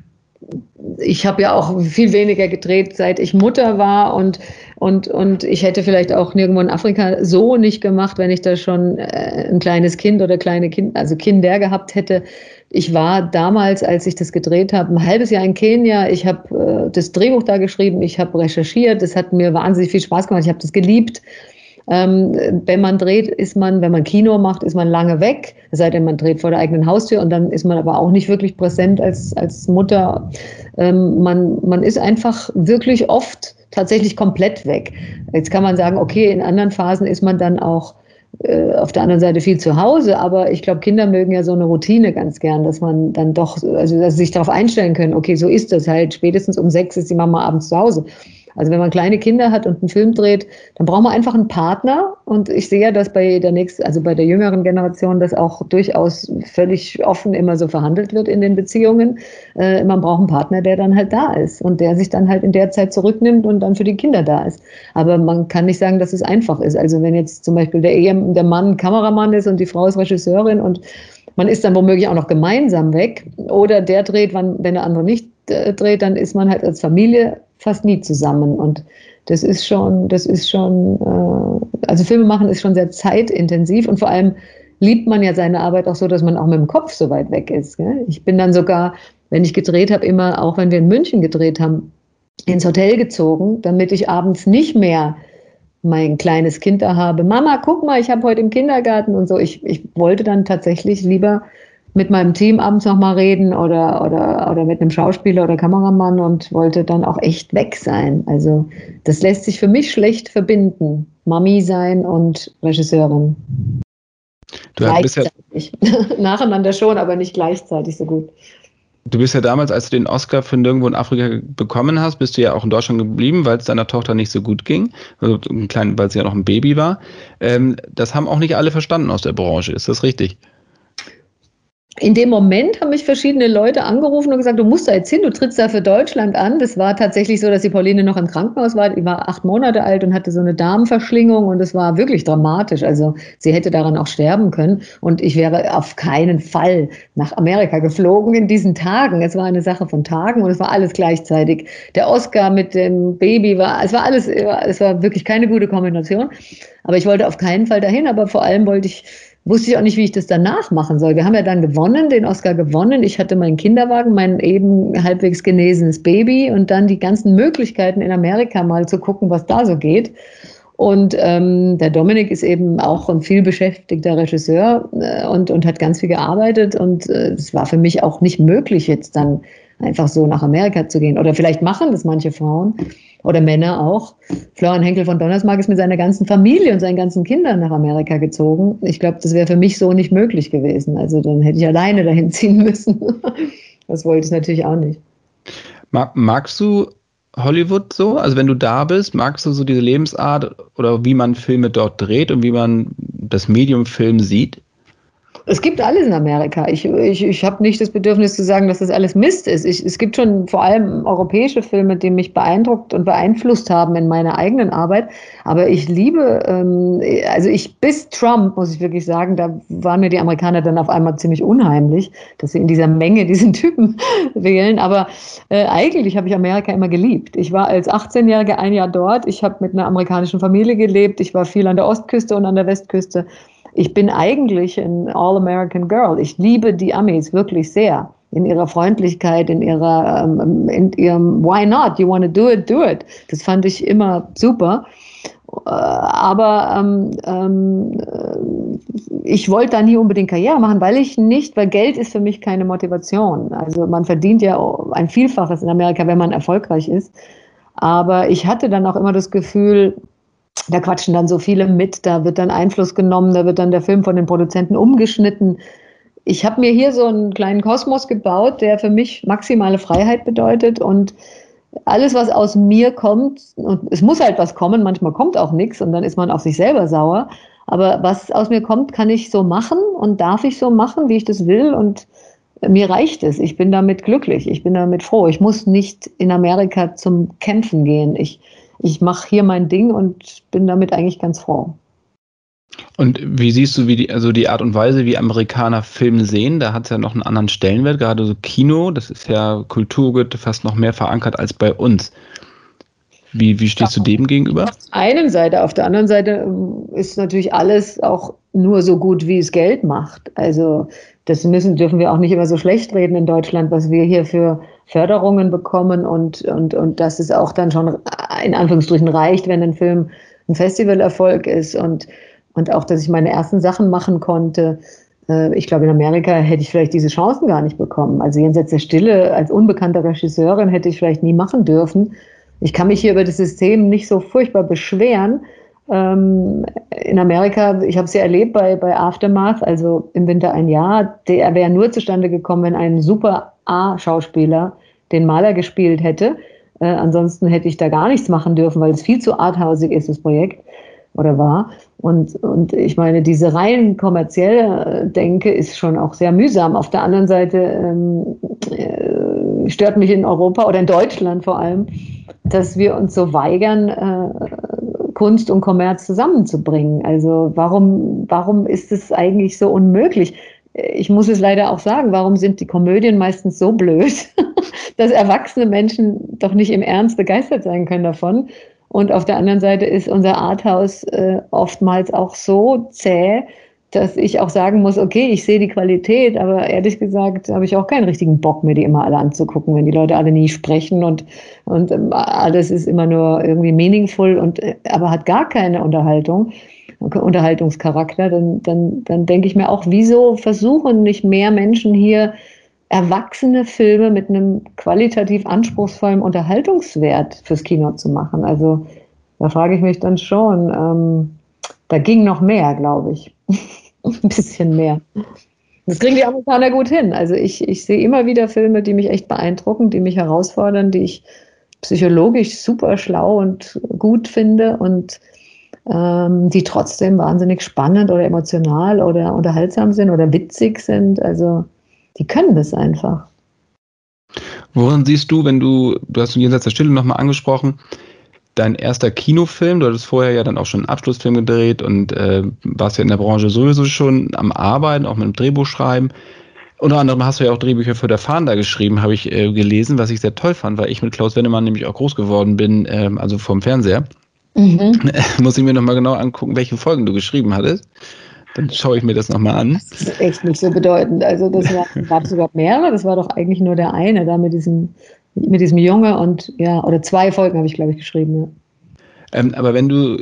ich habe ja auch viel weniger gedreht, seit ich Mutter war und, und, und ich hätte vielleicht auch nirgendwo in Afrika so nicht gemacht, wenn ich da schon äh, ein kleines Kind oder kleine Kind, also Kinder gehabt hätte. Ich war damals, als ich das gedreht habe, ein halbes Jahr in Kenia. Ich habe äh, das Drehbuch da geschrieben, ich habe recherchiert. Es hat mir wahnsinnig viel Spaß gemacht. Ich habe das geliebt. Ähm, wenn man dreht, ist man, wenn man Kino macht, ist man lange weg, es sei denn, man dreht vor der eigenen Haustür und dann ist man aber auch nicht wirklich präsent als, als Mutter. Ähm, man, man ist einfach wirklich oft tatsächlich komplett weg. Jetzt kann man sagen, okay, in anderen Phasen ist man dann auch äh, auf der anderen Seite viel zu Hause, aber ich glaube, Kinder mögen ja so eine Routine ganz gern, dass man dann doch, also dass sie sich darauf einstellen können, okay, so ist das halt, spätestens um sechs ist die Mama abends zu Hause. Also wenn man kleine Kinder hat und einen Film dreht, dann braucht man einfach einen Partner. Und ich sehe ja, dass bei der nächsten, also bei der jüngeren Generation, das auch durchaus völlig offen immer so verhandelt wird in den Beziehungen. Äh, man braucht einen Partner, der dann halt da ist und der sich dann halt in der Zeit zurücknimmt und dann für die Kinder da ist. Aber man kann nicht sagen, dass es einfach ist. Also wenn jetzt zum Beispiel der, Ehe, der Mann Kameramann ist und die Frau ist Regisseurin und man ist dann womöglich auch noch gemeinsam weg oder der dreht, wann, wenn der andere nicht äh, dreht, dann ist man halt als Familie fast nie zusammen. Und das ist schon, das ist schon, äh, also Filme machen ist schon sehr zeitintensiv und vor allem liebt man ja seine Arbeit auch so, dass man auch mit dem Kopf so weit weg ist. Gell? Ich bin dann sogar, wenn ich gedreht habe, immer, auch wenn wir in München gedreht haben, ins Hotel gezogen, damit ich abends nicht mehr mein kleines Kind da habe. Mama, guck mal, ich habe heute im Kindergarten und so. Ich, ich wollte dann tatsächlich lieber mit meinem Team abends nochmal reden oder, oder, oder mit einem Schauspieler oder Kameramann und wollte dann auch echt weg sein. Also das lässt sich für mich schlecht verbinden. Mami sein und Regisseurin. Du gleichzeitig. Ja Nacheinander schon, aber nicht gleichzeitig so gut. Du bist ja damals, als du den Oscar für Nirgendwo in Afrika bekommen hast, bist du ja auch in Deutschland geblieben, weil es deiner Tochter nicht so gut ging, also ein klein, weil sie ja noch ein Baby war. Ähm, das haben auch nicht alle verstanden aus der Branche, ist das richtig? In dem Moment haben mich verschiedene Leute angerufen und gesagt, du musst da jetzt hin, du trittst da für Deutschland an. Das war tatsächlich so, dass die Pauline noch im Krankenhaus war. Die war acht Monate alt und hatte so eine Darmverschlingung und es war wirklich dramatisch. Also sie hätte daran auch sterben können und ich wäre auf keinen Fall nach Amerika geflogen in diesen Tagen. Es war eine Sache von Tagen und es war alles gleichzeitig. Der Oscar mit dem Baby war, es war alles, es war wirklich keine gute Kombination. Aber ich wollte auf keinen Fall dahin, aber vor allem wollte ich wusste ich auch nicht, wie ich das danach machen soll. Wir haben ja dann gewonnen, den Oscar gewonnen. Ich hatte meinen Kinderwagen, mein eben halbwegs genesenes Baby und dann die ganzen Möglichkeiten in Amerika mal zu gucken, was da so geht. Und ähm, der Dominik ist eben auch ein viel beschäftigter Regisseur äh, und, und hat ganz viel gearbeitet. Und äh, es war für mich auch nicht möglich, jetzt dann einfach so nach Amerika zu gehen. Oder vielleicht machen das manche Frauen oder Männer auch. Florian Henkel von Donnersmarck ist mit seiner ganzen Familie und seinen ganzen Kindern nach Amerika gezogen. Ich glaube, das wäre für mich so nicht möglich gewesen. Also dann hätte ich alleine dahin ziehen müssen. Das wollte ich natürlich auch nicht. Magst du Hollywood so? Also wenn du da bist, magst du so diese Lebensart oder wie man Filme dort dreht und wie man das Medium Film sieht? Es gibt alles in Amerika. Ich, ich, ich habe nicht das Bedürfnis zu sagen, dass das alles Mist ist. Ich, es gibt schon vor allem europäische Filme, die mich beeindruckt und beeinflusst haben in meiner eigenen Arbeit. Aber ich liebe, ähm, also ich bis Trump, muss ich wirklich sagen, da waren mir die Amerikaner dann auf einmal ziemlich unheimlich, dass sie in dieser Menge diesen Typen wählen. Aber äh, eigentlich habe ich Amerika immer geliebt. Ich war als 18-Jährige ein Jahr dort. Ich habe mit einer amerikanischen Familie gelebt. Ich war viel an der Ostküste und an der Westküste ich bin eigentlich ein All-American Girl. Ich liebe die Amis wirklich sehr. In ihrer Freundlichkeit, in ihrer, ähm, in ihrem Why not? You want to do it, do it. Das fand ich immer super. Äh, aber ähm, ähm, ich wollte da nie unbedingt Karriere machen, weil ich nicht, weil Geld ist für mich keine Motivation. Also man verdient ja ein Vielfaches in Amerika, wenn man erfolgreich ist. Aber ich hatte dann auch immer das Gefühl, da quatschen dann so viele mit, da wird dann Einfluss genommen, da wird dann der Film von den Produzenten umgeschnitten. Ich habe mir hier so einen kleinen Kosmos gebaut, der für mich maximale Freiheit bedeutet und alles, was aus mir kommt, und es muss halt was kommen, manchmal kommt auch nichts und dann ist man auf sich selber sauer. Aber was aus mir kommt, kann ich so machen und darf ich so machen, wie ich das will und mir reicht es. Ich bin damit glücklich, ich bin damit froh. Ich muss nicht in Amerika zum Kämpfen gehen. Ich, ich mache hier mein Ding und bin damit eigentlich ganz froh. Und wie siehst du, wie die, also die Art und Weise, wie Amerikaner Filme sehen? Da hat es ja noch einen anderen Stellenwert, gerade so Kino, das ist ja Kulturgut fast noch mehr verankert als bei uns. Wie, wie stehst du dem gegenüber? Auf der einen Seite, auf der anderen Seite ähm, ist natürlich alles auch nur so gut, wie es Geld macht. Also das müssen, dürfen wir auch nicht immer so schlecht reden in Deutschland, was wir hier für Förderungen bekommen und, und, und dass es auch dann schon in Anführungsstrichen reicht, wenn ein Film ein Festivalerfolg ist und, und auch, dass ich meine ersten Sachen machen konnte. Äh, ich glaube, in Amerika hätte ich vielleicht diese Chancen gar nicht bekommen. Also jenseits der Stille als unbekannte Regisseurin hätte ich vielleicht nie machen dürfen. Ich kann mich hier über das System nicht so furchtbar beschweren. Ähm, in Amerika, ich habe es ja erlebt bei, bei Aftermath, also im Winter ein Jahr, der wäre nur zustande gekommen, wenn ein super A-Schauspieler den Maler gespielt hätte. Äh, ansonsten hätte ich da gar nichts machen dürfen, weil es viel zu arthausig ist, das Projekt oder war. Und, und ich meine, diese rein kommerzielle Denke ist schon auch sehr mühsam. Auf der anderen Seite ähm, äh, stört mich in Europa oder in Deutschland vor allem, dass wir uns so weigern, äh, Kunst und Kommerz zusammenzubringen. Also warum, warum ist es eigentlich so unmöglich? ich muss es leider auch sagen, warum sind die Komödien meistens so blöd, dass erwachsene Menschen doch nicht im Ernst begeistert sein können davon. Und auf der anderen Seite ist unser Arthouse äh, oftmals auch so zäh, dass ich auch sagen muss, okay, ich sehe die Qualität, aber ehrlich gesagt habe ich auch keinen richtigen Bock, mir die immer alle anzugucken, wenn die Leute alle nie sprechen und, und ähm, alles ist immer nur irgendwie meaningful und äh, aber hat gar keine Unterhaltung. Unterhaltungscharakter, dann, dann, dann denke ich mir auch, wieso versuchen nicht mehr Menschen hier erwachsene Filme mit einem qualitativ anspruchsvollen Unterhaltungswert fürs Kino zu machen? Also da frage ich mich dann schon, ähm, da ging noch mehr, glaube ich. Ein bisschen mehr. Das kriegen die Amerikaner gut hin. Also ich, ich sehe immer wieder Filme, die mich echt beeindrucken, die mich herausfordern, die ich psychologisch super schlau und gut finde und ähm, die trotzdem wahnsinnig spannend oder emotional oder unterhaltsam sind oder witzig sind. Also die können das einfach. Woran siehst du, wenn du, du hast jenseits der Stille nochmal angesprochen, dein erster Kinofilm, du hattest vorher ja dann auch schon einen Abschlussfilm gedreht und äh, warst ja in der Branche sowieso schon am Arbeiten, auch mit dem Drehbuchschreiben. Unter anderem hast du ja auch Drehbücher für der Fahnder geschrieben, habe ich äh, gelesen, was ich sehr toll fand, weil ich mit Klaus Wennemann nämlich auch groß geworden bin, äh, also vom Fernseher. Mhm. Muss ich mir nochmal genau angucken, welche Folgen du geschrieben hattest. Dann schaue ich mir das nochmal an. Das ist echt nicht so bedeutend. Also das gab es sogar mehrere, das war doch eigentlich nur der eine da mit diesem, mit diesem Junge und ja, oder zwei Folgen habe ich, glaube ich, geschrieben, ja. Ähm, aber wenn du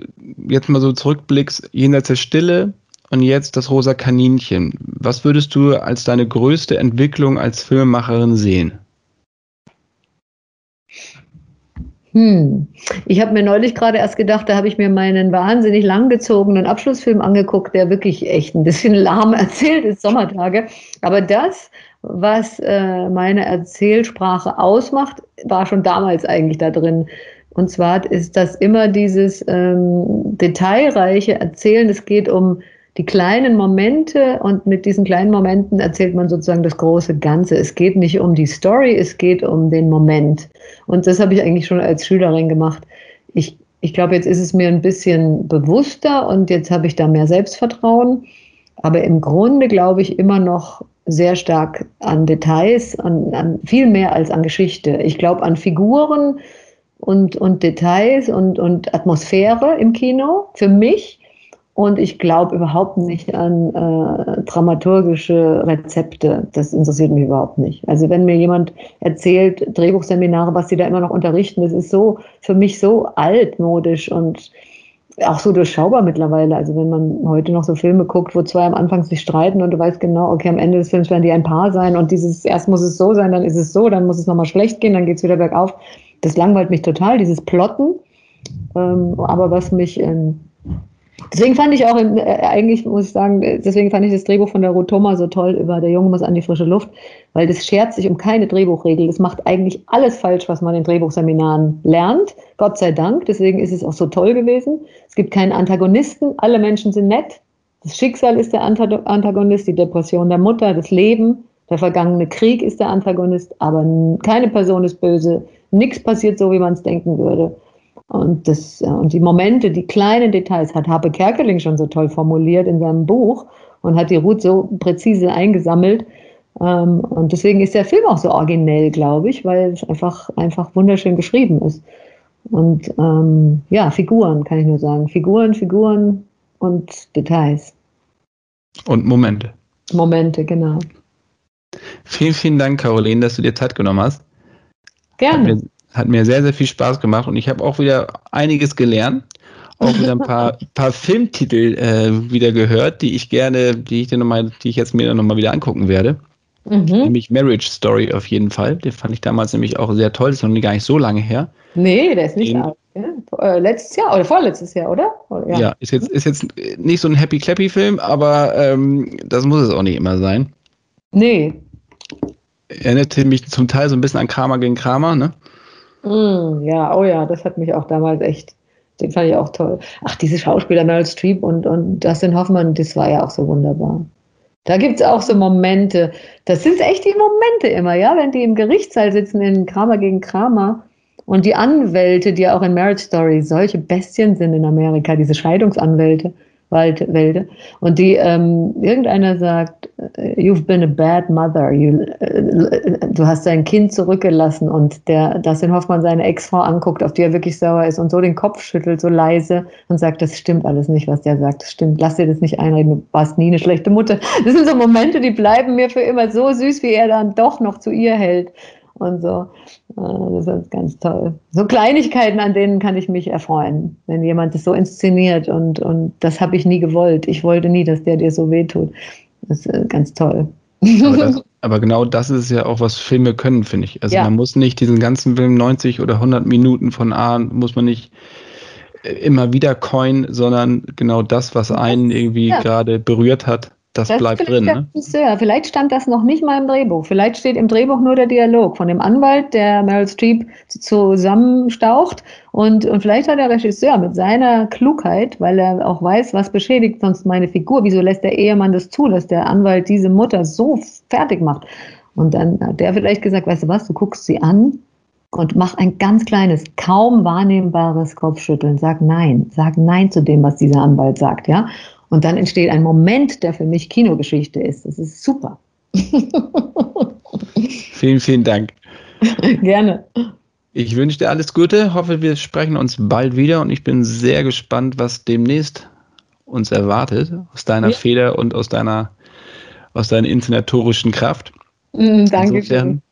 jetzt mal so zurückblickst, jenseits der Stille und jetzt das rosa Kaninchen, was würdest du als deine größte Entwicklung als Filmemacherin sehen? Hm. Ich habe mir neulich gerade erst gedacht, da habe ich mir meinen wahnsinnig langgezogenen Abschlussfilm angeguckt, der wirklich echt ein bisschen lahm erzählt ist, Sommertage. Aber das, was äh, meine Erzählsprache ausmacht, war schon damals eigentlich da drin. Und zwar ist das immer dieses ähm, detailreiche Erzählen. Es geht um die kleinen Momente und mit diesen kleinen Momenten erzählt man sozusagen das große Ganze. Es geht nicht um die Story, es geht um den Moment. Und das habe ich eigentlich schon als Schülerin gemacht. Ich, ich glaube, jetzt ist es mir ein bisschen bewusster und jetzt habe ich da mehr Selbstvertrauen. Aber im Grunde glaube ich immer noch sehr stark an Details, an, an viel mehr als an Geschichte. Ich glaube an Figuren und, und Details und, und Atmosphäre im Kino für mich und ich glaube überhaupt nicht an äh, dramaturgische Rezepte. Das interessiert mich überhaupt nicht. Also wenn mir jemand erzählt, Drehbuchseminare, was sie da immer noch unterrichten, das ist so für mich so altmodisch und auch so durchschaubar mittlerweile. Also wenn man heute noch so Filme guckt, wo zwei am Anfang sich streiten und du weißt genau, okay, am Ende des Films werden die ein Paar sein und dieses, erst muss es so sein, dann ist es so, dann muss es nochmal schlecht gehen, dann geht es wieder bergauf. Das langweilt mich total, dieses Plotten. Ähm, aber was mich ähm, Deswegen fand ich auch, äh, eigentlich muss ich sagen, deswegen fand ich das Drehbuch von der Ruth Thoma so toll über Der Junge muss an die frische Luft, weil das schert sich um keine Drehbuchregel. Das macht eigentlich alles falsch, was man in Drehbuchseminaren lernt. Gott sei Dank. Deswegen ist es auch so toll gewesen. Es gibt keinen Antagonisten. Alle Menschen sind nett. Das Schicksal ist der Antagonist, die Depression der Mutter, das Leben, der vergangene Krieg ist der Antagonist, aber keine Person ist böse. Nichts passiert so, wie man es denken würde. Und, das, und die Momente, die kleinen Details hat Harpe Kerkeling schon so toll formuliert in seinem Buch und hat die Ruth so präzise eingesammelt. Ähm, und deswegen ist der Film auch so originell, glaube ich, weil es einfach, einfach wunderschön geschrieben ist. Und ähm, ja, Figuren, kann ich nur sagen. Figuren, Figuren und Details. Und Momente. Momente, genau. Vielen, vielen Dank, Caroline, dass du dir Zeit genommen hast. Gerne. Hat mir sehr, sehr viel Spaß gemacht und ich habe auch wieder einiges gelernt. Auch wieder ein paar, paar Filmtitel äh, wieder gehört, die ich gerne, die ich dir noch mal, die ich jetzt mir nochmal wieder angucken werde. Mhm. Nämlich Marriage Story auf jeden Fall. Den fand ich damals nämlich auch sehr toll. Das ist noch gar nicht so lange her. Nee, der ist nicht alt. Ja? Äh, letztes Jahr oder vorletztes Jahr, oder? Ja, ja ist, jetzt, ist jetzt nicht so ein Happy Clappy Film, aber ähm, das muss es auch nicht immer sein. Nee. Erinnerte mich zum Teil so ein bisschen an Kramer gegen Kramer, ne? Mm, ja, oh ja, das hat mich auch damals echt, den fand ich auch toll. Ach, diese Schauspieler Meryl Streep und, und Dustin Hoffmann, das war ja auch so wunderbar. Da gibt es auch so Momente, das sind echt die Momente immer, ja, wenn die im Gerichtssaal sitzen in Kramer gegen Kramer und die Anwälte, die ja auch in Marriage Story solche Bestien sind in Amerika, diese Scheidungsanwälte, Waldwälder. Und die, ähm, irgendeiner sagt, äh, you've been a bad mother. You, äh, du hast dein Kind zurückgelassen und der, dass den Hoffmann seine Ex-Frau anguckt, auf die er wirklich sauer ist und so den Kopf schüttelt, so leise und sagt, das stimmt alles nicht, was der sagt. Das stimmt. Lass dir das nicht einreden. Du warst nie eine schlechte Mutter. Das sind so Momente, die bleiben mir für immer so süß, wie er dann doch noch zu ihr hält und so. Äh, das ist ganz toll. So Kleinigkeiten, an denen kann ich mich erfreuen, wenn jemand das so inszeniert und, und das habe ich nie gewollt. Ich wollte nie, dass der dir so wehtut. Das ist ganz toll. Aber, das, aber genau das ist ja auch, was Filme können, finde ich. Also ja. man muss nicht diesen ganzen Film 90 oder 100 Minuten von A, muss man nicht immer wieder Coin, sondern genau das, was einen irgendwie ja. gerade berührt hat, das, das bleibt drin. Ne? Vielleicht stand das noch nicht mal im Drehbuch. Vielleicht steht im Drehbuch nur der Dialog von dem Anwalt, der Meryl Streep zusammenstaucht. Und, und vielleicht hat der Regisseur mit seiner Klugheit, weil er auch weiß, was beschädigt sonst meine Figur, wieso lässt der Ehemann das zu, dass der Anwalt diese Mutter so fertig macht. Und dann hat der vielleicht gesagt, weißt du was, du guckst sie an und mach ein ganz kleines, kaum wahrnehmbares Kopfschütteln. Sag nein. Sag nein zu dem, was dieser Anwalt sagt, ja. Und dann entsteht ein Moment, der für mich Kinogeschichte ist. Das ist super. vielen, vielen Dank. Gerne. Ich wünsche dir alles Gute, hoffe, wir sprechen uns bald wieder und ich bin sehr gespannt, was demnächst uns erwartet, aus deiner ja. Feder und aus deiner, aus deiner inszenatorischen Kraft. Mm, danke schön.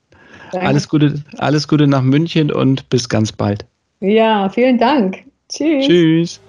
Alles Gute, alles Gute nach München und bis ganz bald. Ja, vielen Dank. Tschüss. Tschüss.